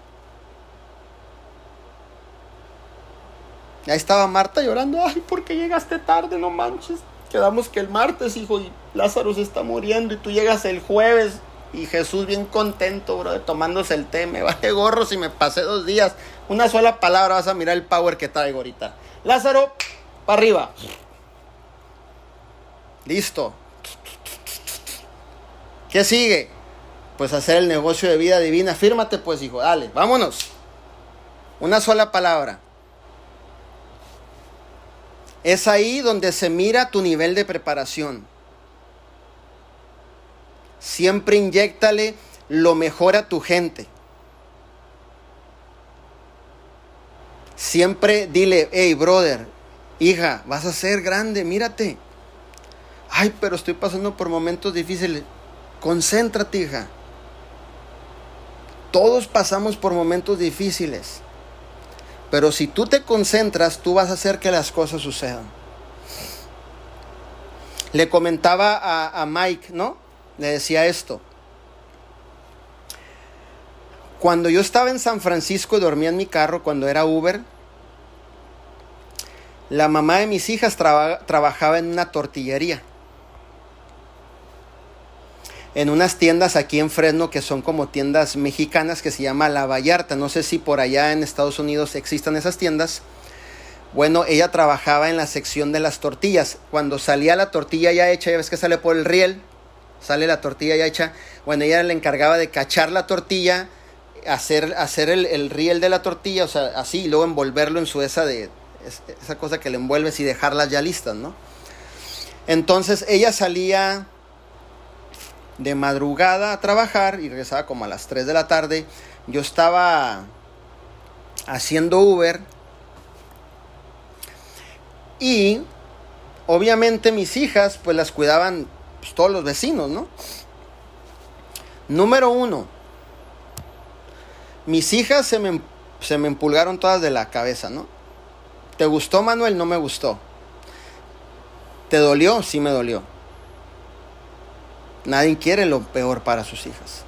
Ahí estaba Marta llorando. Ay, ¿por qué llegaste tarde? No manches. Quedamos que el martes, hijo, y Lázaro se está muriendo y tú llegas el jueves. Y Jesús bien contento, bro, tomándose el té. Me vale gorro si me pasé dos días. Una sola palabra vas a mirar el power que traigo ahorita. Lázaro, para arriba. Listo. ¿Qué sigue? Pues hacer el negocio de vida divina. Fírmate pues, hijo. Dale, vámonos. Una sola palabra. Es ahí donde se mira tu nivel de preparación. Siempre inyectale lo mejor a tu gente. Siempre dile, hey brother, hija, vas a ser grande, mírate. Ay, pero estoy pasando por momentos difíciles. Concéntrate, hija. Todos pasamos por momentos difíciles. Pero si tú te concentras, tú vas a hacer que las cosas sucedan. Le comentaba a, Mike, ¿no? le decía esto. Cuando yo estaba en San Francisco y dormía en mi carro, cuando era Uber, la mamá de mis hijas trabajaba en una tortillería. En unas tiendas aquí en Fresno que son como tiendas mexicanas que se llama La Vallarta. No sé si por allá en Estados Unidos existan esas tiendas. Bueno, ella trabajaba en la sección de las tortillas. Cuando salía la tortilla ya hecha, ya ves que sale por el riel, sale la tortilla ya hecha. Bueno, ella le encargaba de cachar la tortilla, hacer, hacer el, riel de la tortilla, o sea, así, y luego envolverlo en su esa de esa cosa que le envuelves y dejarlas ya listas, ¿no? Entonces ella salía de madrugada a trabajar y regresaba como a las 3 de la tarde. Yo estaba haciendo Uber y obviamente mis hijas pues las cuidaban pues, todos los vecinos, ¿no? Número uno, mis hijas se me, se me empulgaron todas de la cabeza, ¿no? ¿Te gustó Manuel? No me gustó. ¿Te dolió? Sí me dolió. Nadie quiere lo peor para sus hijas.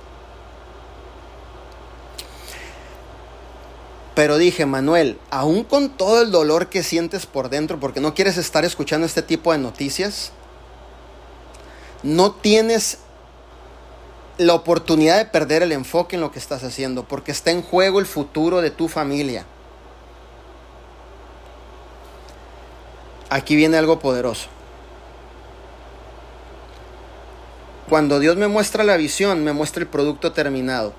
Pero dije, Manuel, aún con todo el dolor que sientes por dentro, porque no quieres estar escuchando este tipo de noticias, no tienes la oportunidad de perder el enfoque en lo que estás haciendo, porque está en juego el futuro de tu familia. Aquí viene algo poderoso. Cuando Dios me muestra la visión, me muestra el producto terminado.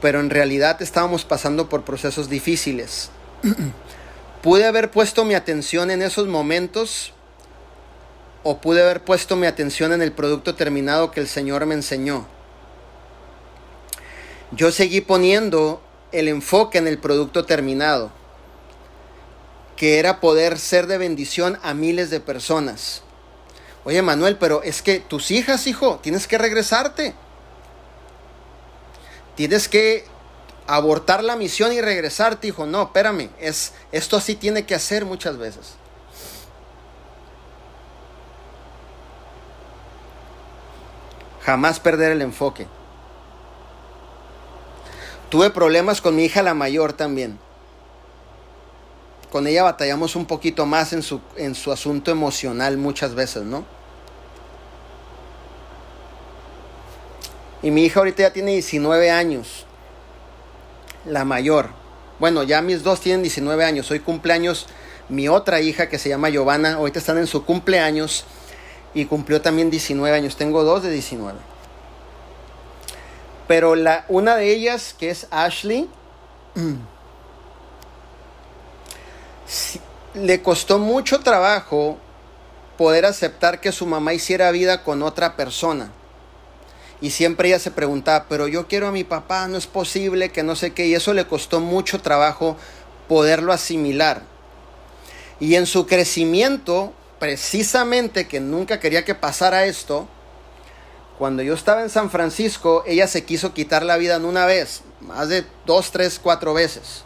Pero en realidad estábamos pasando por procesos difíciles. Pude haber puesto mi atención en esos momentos o pude haber puesto mi atención en el producto terminado que el Señor me enseñó. Yo seguí poniendo el enfoque en el producto terminado, que era poder ser de bendición a miles de personas. Oye Manuel, pero es que tus hijas, hijo, tienes que regresarte. Tienes que abortar la misión y regresarte, hijo. No, espérame, es, esto así tiene que hacer muchas veces. Jamás perder el enfoque. Tuve problemas con mi hija la mayor también. Con ella batallamos un poquito más en su, en su asunto emocional muchas veces, ¿no? Y mi hija ahorita ya tiene 19 años. La mayor. Bueno, ya mis dos tienen 19 años. Hoy cumpleaños mi otra hija que se llama Giovanna. Ahorita están en su cumpleaños. Y cumplió también 19 años. Tengo dos de 19. Pero la, una de ellas, que es Ashley, le costó mucho trabajo poder aceptar que su mamá hiciera vida con otra persona. Y siempre ella se preguntaba, pero yo quiero a mi papá, no es posible, que no sé qué. Y eso le costó mucho trabajo poderlo asimilar. Y en su crecimiento, precisamente que nunca quería que pasara esto, cuando yo estaba en San Francisco, ella se quiso quitar la vida en una vez, más de dos, tres, cuatro veces.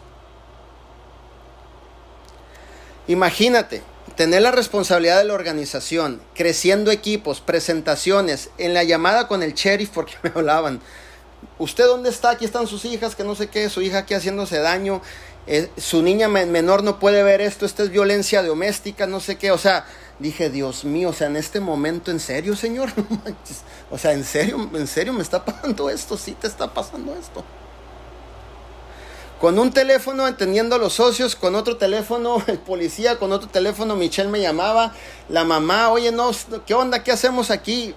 Imagínate, tener la responsabilidad de la organización, creciendo equipos, presentaciones, en la llamada con el sheriff porque me hablaban. ¿Usted dónde está? Aquí están sus hijas, que no sé qué, su hija aquí haciéndose daño, eh, su niña menor no puede ver esto, esto es violencia doméstica, no sé qué, o sea, dije, Dios mío, o sea, en este momento, ¿en serio, Señor? o sea, ¿en serio, en serio me está pasando esto? ¿Sí te está pasando esto? Con un teléfono entendiendo a los socios, con otro teléfono el policía, con otro teléfono Michelle me llamaba, la mamá, oye, no, ¿qué onda? ¿Qué hacemos aquí?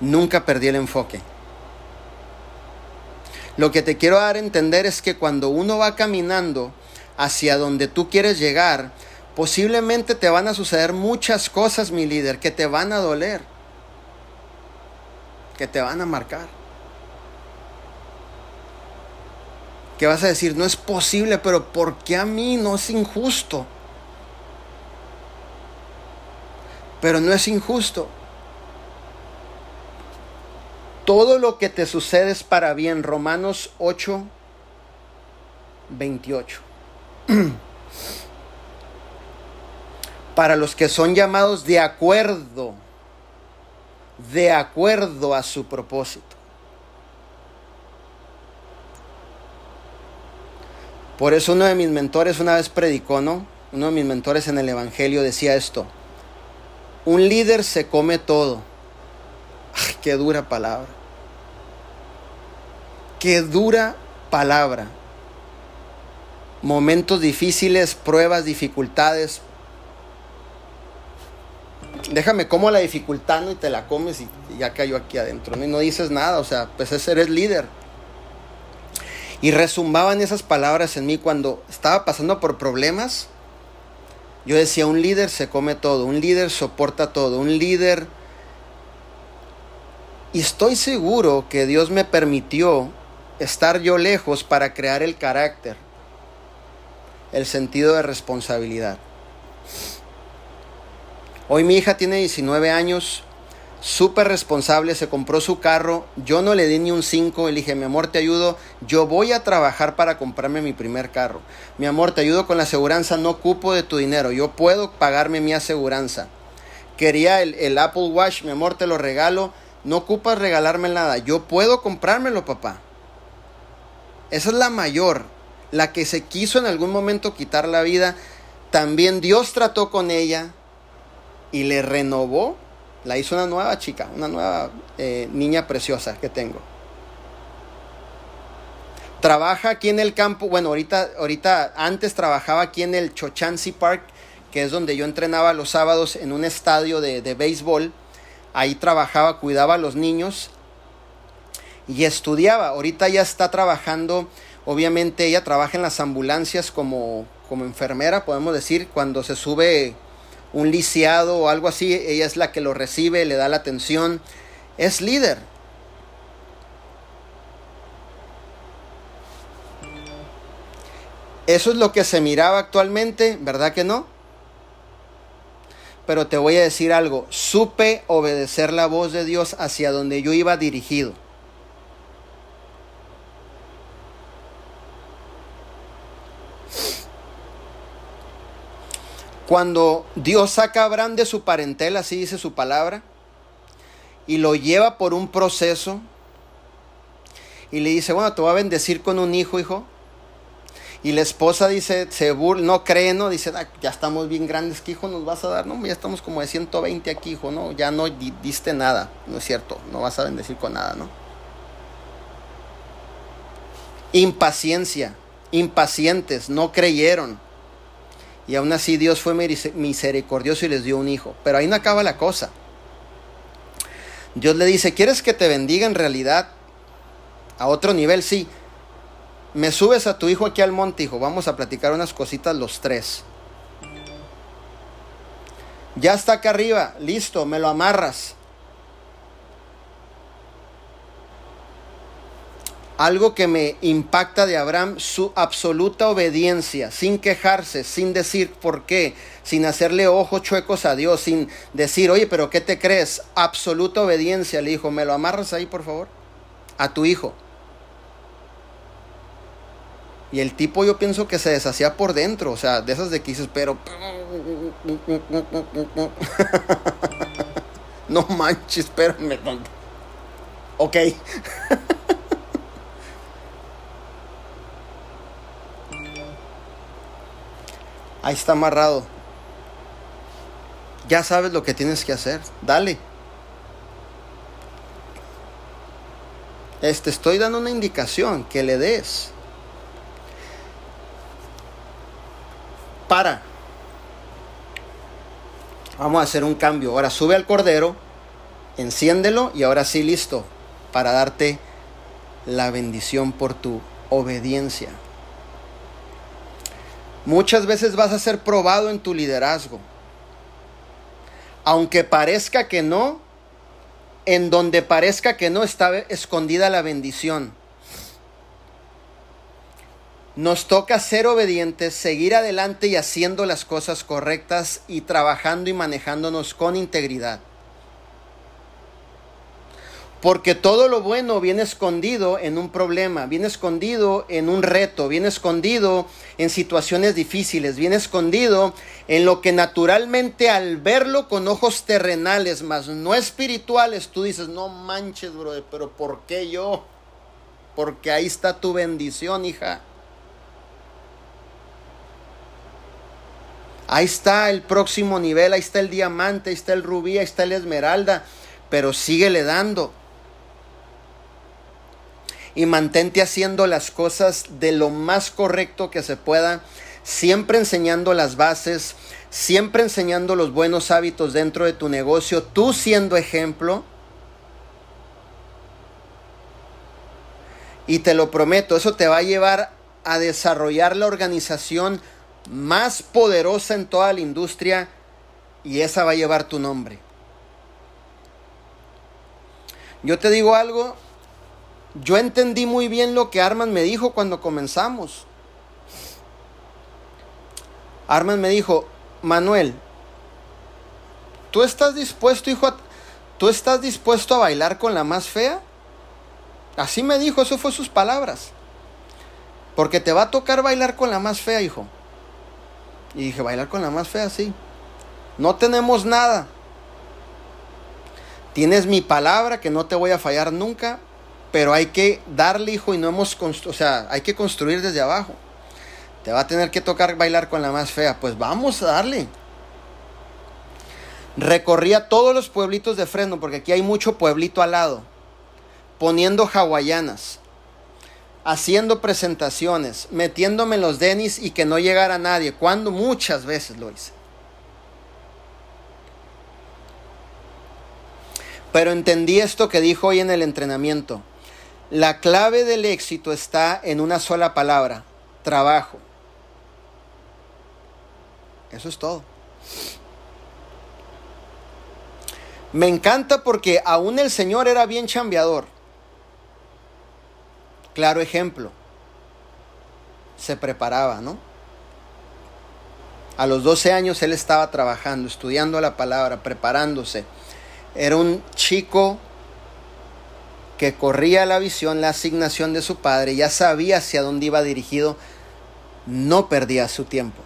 Nunca perdí el enfoque. Lo que te quiero dar a entender es que cuando uno va caminando hacia donde tú quieres llegar, posiblemente te van a suceder muchas cosas, mi líder, que te van a doler que te van a marcar. Que vas a decir, no es posible, pero ¿por qué a mí no es injusto? Pero no es injusto. Todo lo que te sucede es para bien. Romanos 8, 28. para los que son llamados de acuerdo de acuerdo a su propósito. Por eso uno de mis mentores una vez predicó, ¿no? Uno de mis mentores en el Evangelio decía esto. Un líder se come todo. Ay, qué dura palabra. Qué dura palabra. Momentos difíciles, pruebas, dificultades, déjame como la dificultad ¿no? y te la comes y, ya cayó aquí adentro ¿no? y no dices nada, o sea, pues ese eres líder. Y resumbaban esas palabras en mí cuando estaba pasando por problemas. Yo decía, un líder se come todo, un líder soporta todo, un líder... Y estoy seguro que Dios me permitió estar yo lejos para crear el carácter, el sentido de responsabilidad. Hoy mi hija tiene 19 años, súper responsable, se compró su carro, yo no le di ni un 5, le dije, mi amor, te ayudo, yo voy a trabajar para comprarme mi primer carro. Mi amor, te ayudo con la aseguranza, no ocupo de tu dinero, yo puedo pagarme mi aseguranza. Quería el, el Apple Watch, mi amor, te lo regalo, no ocupas regalarme nada, yo puedo comprármelo, papá. Esa es la mayor, la que se quiso en algún momento quitar la vida. También Dios trató con ella, y le renovó, la hizo una nueva chica, una nueva eh, niña preciosa que tengo. Trabaja aquí en el campo, bueno, ahorita, ahorita antes trabajaba aquí en el Chochansi Park, que es donde yo entrenaba los sábados en un estadio de, de béisbol. Ahí trabajaba, cuidaba a los niños y estudiaba. Ahorita ya está trabajando, obviamente ella trabaja en las ambulancias como, como enfermera, podemos decir, cuando se sube un lisiado o algo así, ella es la que lo recibe, le da la atención, es líder. Eso es lo que se miraba actualmente, ¿verdad que no? Pero te voy a decir algo, supe obedecer la voz de Dios hacia donde yo iba dirigido. Cuando Dios saca a Abraham de su parentela, así dice su palabra, y lo lleva por un proceso y le dice, bueno, te voy a bendecir con un hijo, hijo. Y la esposa dice, se no cree, ¿no? Dice, ah, ya estamos bien grandes, ¿qué hijo nos vas a dar? No, ya estamos como de 120 aquí, hijo, ¿no? Ya no diste nada, no es cierto, no vas a bendecir con nada, ¿no? Impaciencia, impacientes, no creyeron. Y aún así Dios fue misericordioso y les dio un hijo. Pero ahí no acaba la cosa. Dios le dice, ¿quieres que te bendiga en realidad? A otro nivel, sí. Me subes a tu hijo aquí al monte, hijo. Vamos a platicar unas cositas los tres. Ya está acá arriba, listo, me lo amarras. Algo que me impacta de Abraham, su absoluta obediencia, sin quejarse, sin decir por qué, sin hacerle ojos chuecos a Dios, sin decir, oye, pero ¿qué te crees? Absoluta obediencia, le dijo, ¿me lo amarras ahí, por favor? A tu hijo. Y el tipo yo pienso que se deshacía por dentro, o sea, de esas de que dices, pero... no manches, espérame. Ok. Ahí está amarrado. Ya sabes lo que tienes que hacer. Dale. Este, estoy dando una indicación que le des. Para. Vamos a hacer un cambio. Ahora sube al cordero, enciéndelo y ahora sí listo para darte la bendición por tu obediencia. Muchas veces vas a ser probado en tu liderazgo. Aunque parezca que no, en donde parezca que no está escondida la bendición. Nos toca ser obedientes, seguir adelante y haciendo las cosas correctas y trabajando y manejándonos con integridad. Porque todo lo bueno viene escondido en un problema, viene escondido en un reto, viene escondido en situaciones difíciles, viene escondido en lo que naturalmente al verlo con ojos terrenales, más no espirituales, tú dices, no manches, brother, pero ¿por qué yo? Porque ahí está tu bendición, hija. Ahí está el próximo nivel, ahí está el diamante, ahí está el rubí, ahí está el esmeralda, pero síguele dando y mantente haciendo las cosas de lo más correcto que se pueda, siempre enseñando las bases, siempre enseñando los buenos hábitos dentro de tu negocio, tú siendo ejemplo. Y te lo prometo, eso te va a llevar a desarrollar la organización más poderosa en toda la industria y esa va a llevar tu nombre. Yo te digo algo, yo entendí muy bien lo que Arman me dijo cuando comenzamos. Arman me dijo, Manuel, ¿tú estás dispuesto, hijo, tú estás dispuesto a bailar con la más fea? Así me dijo, eso fue sus palabras. Porque te va a tocar bailar con la más fea, hijo. Y dije, bailar con la más fea, sí. No tenemos nada. Tienes mi palabra que no te voy a fallar nunca, pero hay que darle, hijo, y no hemos, o sea, hay que construir desde abajo. Te va a tener que tocar bailar con la más fea, pues vamos a darle. Recorría todos los pueblitos de Fresno, porque aquí hay mucho pueblito al lado, poniendo hawaianas, haciendo presentaciones, metiéndome en los denis y que no llegara nadie, cuando muchas veces lo hice. Pero entendí esto que dijo hoy en el entrenamiento. La clave del éxito está en una sola palabra, trabajo. Eso es todo. Me encanta porque aún el Señor era bien chambeador. Claro ejemplo. Se preparaba, ¿no? A los 12 años él estaba trabajando, estudiando la palabra, preparándose. Era un chico que corría la visión, la asignación de su padre, ya sabía hacia dónde iba dirigido, no perdía su tiempo.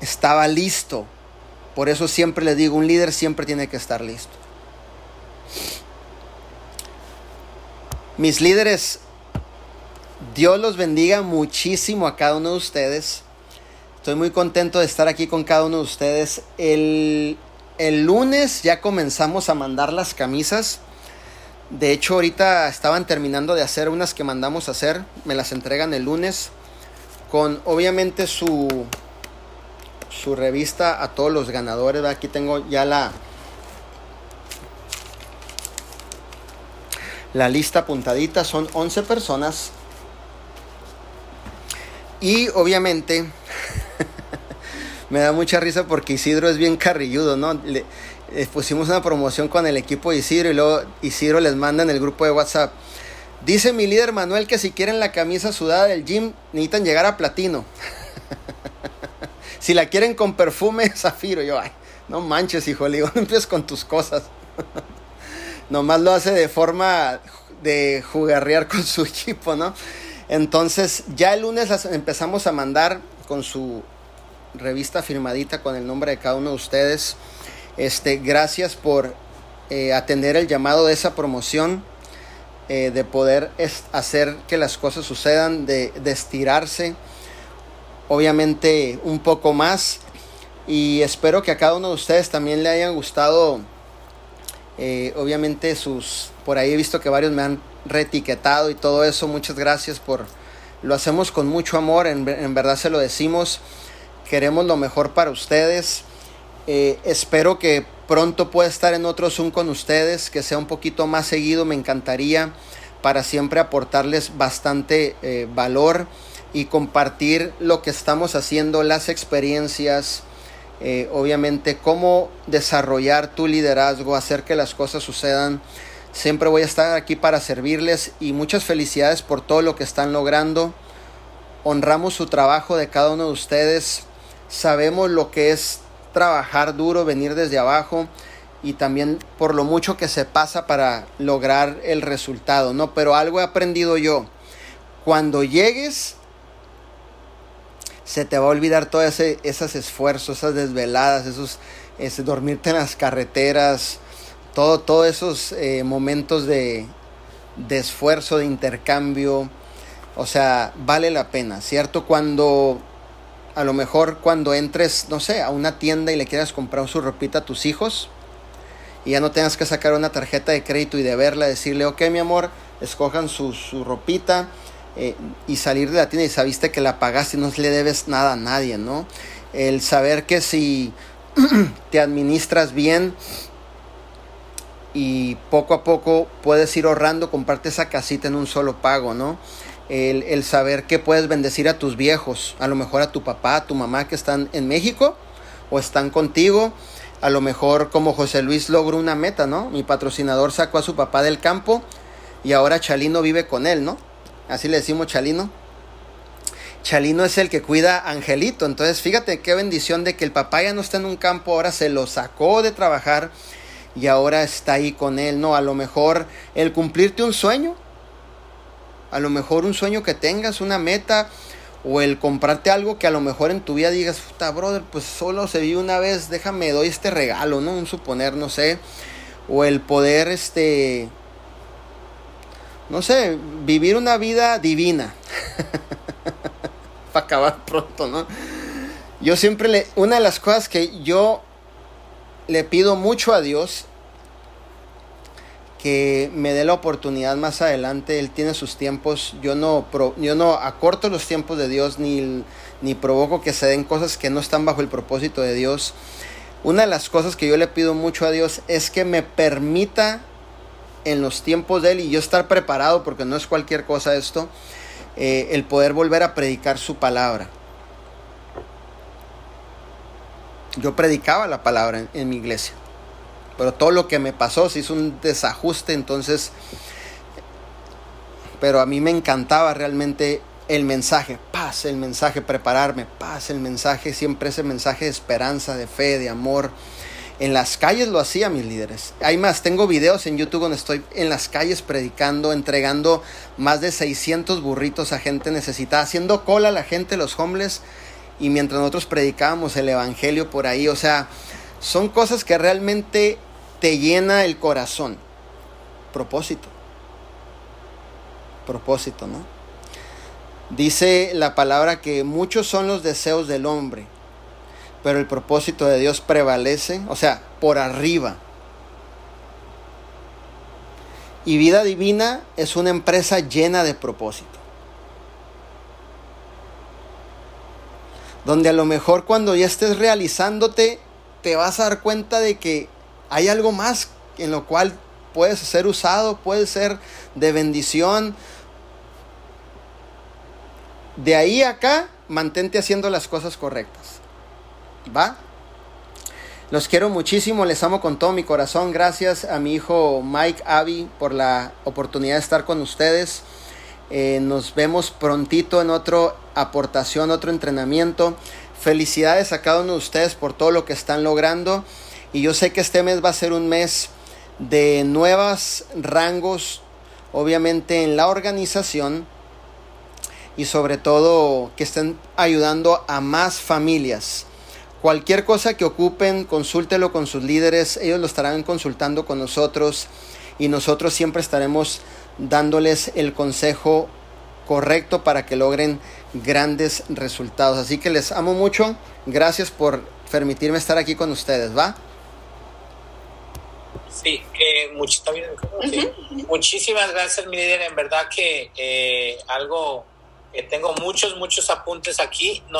Estaba listo Por eso siempre les digo, un líder siempre tiene que estar listo. Mis líderes, Dios los bendiga muchísimo a cada uno de ustedes. Estoy muy contento de estar aquí con cada uno de ustedes. El, el lunes ya comenzamos a mandar las camisas. De hecho, ahorita estaban terminando de hacer unas que mandamos a hacer. Me las entregan el lunes. Con obviamente su, su revista a todos los ganadores. Aquí tengo ya la, la lista apuntadita. Son 11 personas. Y obviamente me da mucha risa porque Isidro es bien carrilludo, ¿no? Le, pusimos una promoción con el equipo de Isidro y luego Isidro les manda en el grupo de WhatsApp. Dice mi líder Manuel que si quieren la camisa sudada del gym necesitan llegar a platino. si la quieren con perfume, zafiro. Yo, ay, no manches, hijo, le digo, no empieces con tus cosas. Nomás lo hace de forma de jugarrear con su equipo, ¿no? Entonces, ya el lunes empezamos a mandar con su revista firmadita con el nombre de cada uno de ustedes. Este, gracias por eh, atender el llamado de esa promoción, eh, de poder hacer que las cosas sucedan, de, estirarse, obviamente un poco más. Y espero que a cada uno de ustedes también le hayan gustado, eh, obviamente sus, por ahí he visto que varios me han reetiquetado y todo eso. Muchas gracias por, lo hacemos con mucho amor, en verdad se lo decimos. Queremos lo mejor para ustedes. Eh, espero que pronto pueda estar en otro Zoom con ustedes, que sea un poquito más seguido, me encantaría, para siempre aportarles bastante eh, valor y compartir lo que estamos haciendo, las experiencias, eh, obviamente cómo desarrollar tu liderazgo, hacer que las cosas sucedan. Siempre voy a estar aquí para servirles y muchas felicidades por todo lo que están logrando. Honramos su trabajo de cada uno de ustedes. Sabemos lo que es trabajar duro, venir desde abajo y también por lo mucho que se pasa para lograr el resultado, ¿no? Pero algo he aprendido yo. Cuando llegues, se te va a olvidar todos esos esfuerzos, esas desveladas, esos ese, dormirte en las carreteras, todo, todos esos eh, momentos de, de esfuerzo, de intercambio. O sea, vale la pena, ¿cierto? Cuando a lo mejor cuando entres, no sé, a una tienda y le quieras comprar su ropita a tus hijos y ya no tengas que sacar una tarjeta de crédito y de verla, decirle, ok mi amor, escojan su, ropita eh, y salir de la tienda y sabiste que la pagaste y no le debes nada a nadie, ¿no? El saber que si te administras bien y poco a poco puedes ir ahorrando, comparte esa casita en un solo pago, ¿no? El, saber que puedes bendecir a tus viejos, a lo mejor a tu papá, a tu mamá que están en México o están contigo, a lo mejor como José Luis logró una meta, ¿no? Mi patrocinador sacó a su papá del campo y ahora Chalino vive con él, ¿no? Así le decimos Chalino. Chalino es el que cuida a Angelito, entonces fíjate qué bendición de que el papá ya no está en un campo, ahora se lo sacó de trabajar y ahora está ahí con él, ¿no? A lo mejor el cumplirte un sueño, a lo mejor un sueño que tengas, una meta, o el comprarte algo que a lo mejor en tu vida digas, puta, brother, pues solo se vive una vez, déjame, doy este regalo, ¿no? Un suponer, no sé. O el poder, este, no sé, vivir una vida divina. Para acabar pronto, ¿no? Yo siempre le, una de las cosas que yo le pido mucho a Dios que me dé la oportunidad más adelante. Él tiene sus tiempos. Yo no, yo no acorto los tiempos de Dios ni, ni provoco que se den cosas que no están bajo el propósito de Dios. Una de las cosas que yo le pido mucho a Dios es que me permita en los tiempos de Él y yo estar preparado, porque no es cualquier cosa esto, eh, el poder volver a predicar su palabra. Yo predicaba la palabra en mi iglesia pero todo lo que me pasó se hizo un desajuste, entonces, pero a mí me encantaba realmente el mensaje, paz, el mensaje, prepararme, paz, el mensaje, siempre ese mensaje de esperanza, de fe, de amor. En las calles lo hacía mis líderes. Hay más, tengo videos en YouTube donde estoy en las calles predicando, entregando más de 600 burritos a gente necesitada, haciendo cola a la gente, los homeless, y mientras nosotros predicábamos el evangelio por ahí, o sea, son cosas que realmente te llena el corazón. Propósito. Propósito, ¿no? Dice la palabra que muchos son los deseos del hombre, pero el propósito de Dios prevalece, o sea, por arriba. Y vida divina es una empresa llena de propósito. Donde a lo mejor cuando ya estés realizándote, te vas a dar cuenta de que hay algo más en lo cual puedes ser usado, puede ser de bendición. De ahí a acá, mantente haciendo las cosas correctas. ¿Va? Los quiero muchísimo, les amo con todo mi corazón. Gracias a mi hijo Mike Avi por la oportunidad de estar con ustedes. Eh, nos vemos prontito en otra aportación, otro entrenamiento. Felicidades a cada uno de ustedes por todo lo que están logrando. Y yo sé que este mes va a ser un mes de nuevos rangos, obviamente en la organización. Y sobre todo que estén ayudando a más familias. Cualquier cosa que ocupen, consúltelo con sus líderes. Ellos lo estarán consultando con nosotros. Y nosotros siempre estaremos dándoles el consejo correcto para que logren grandes resultados. Así que les amo mucho. Gracias por permitirme estar aquí con ustedes, ¿va? Sí, eh, muchísimas gracias, mi líder. En verdad que eh, algo, que tengo muchos, muchos apuntes aquí. No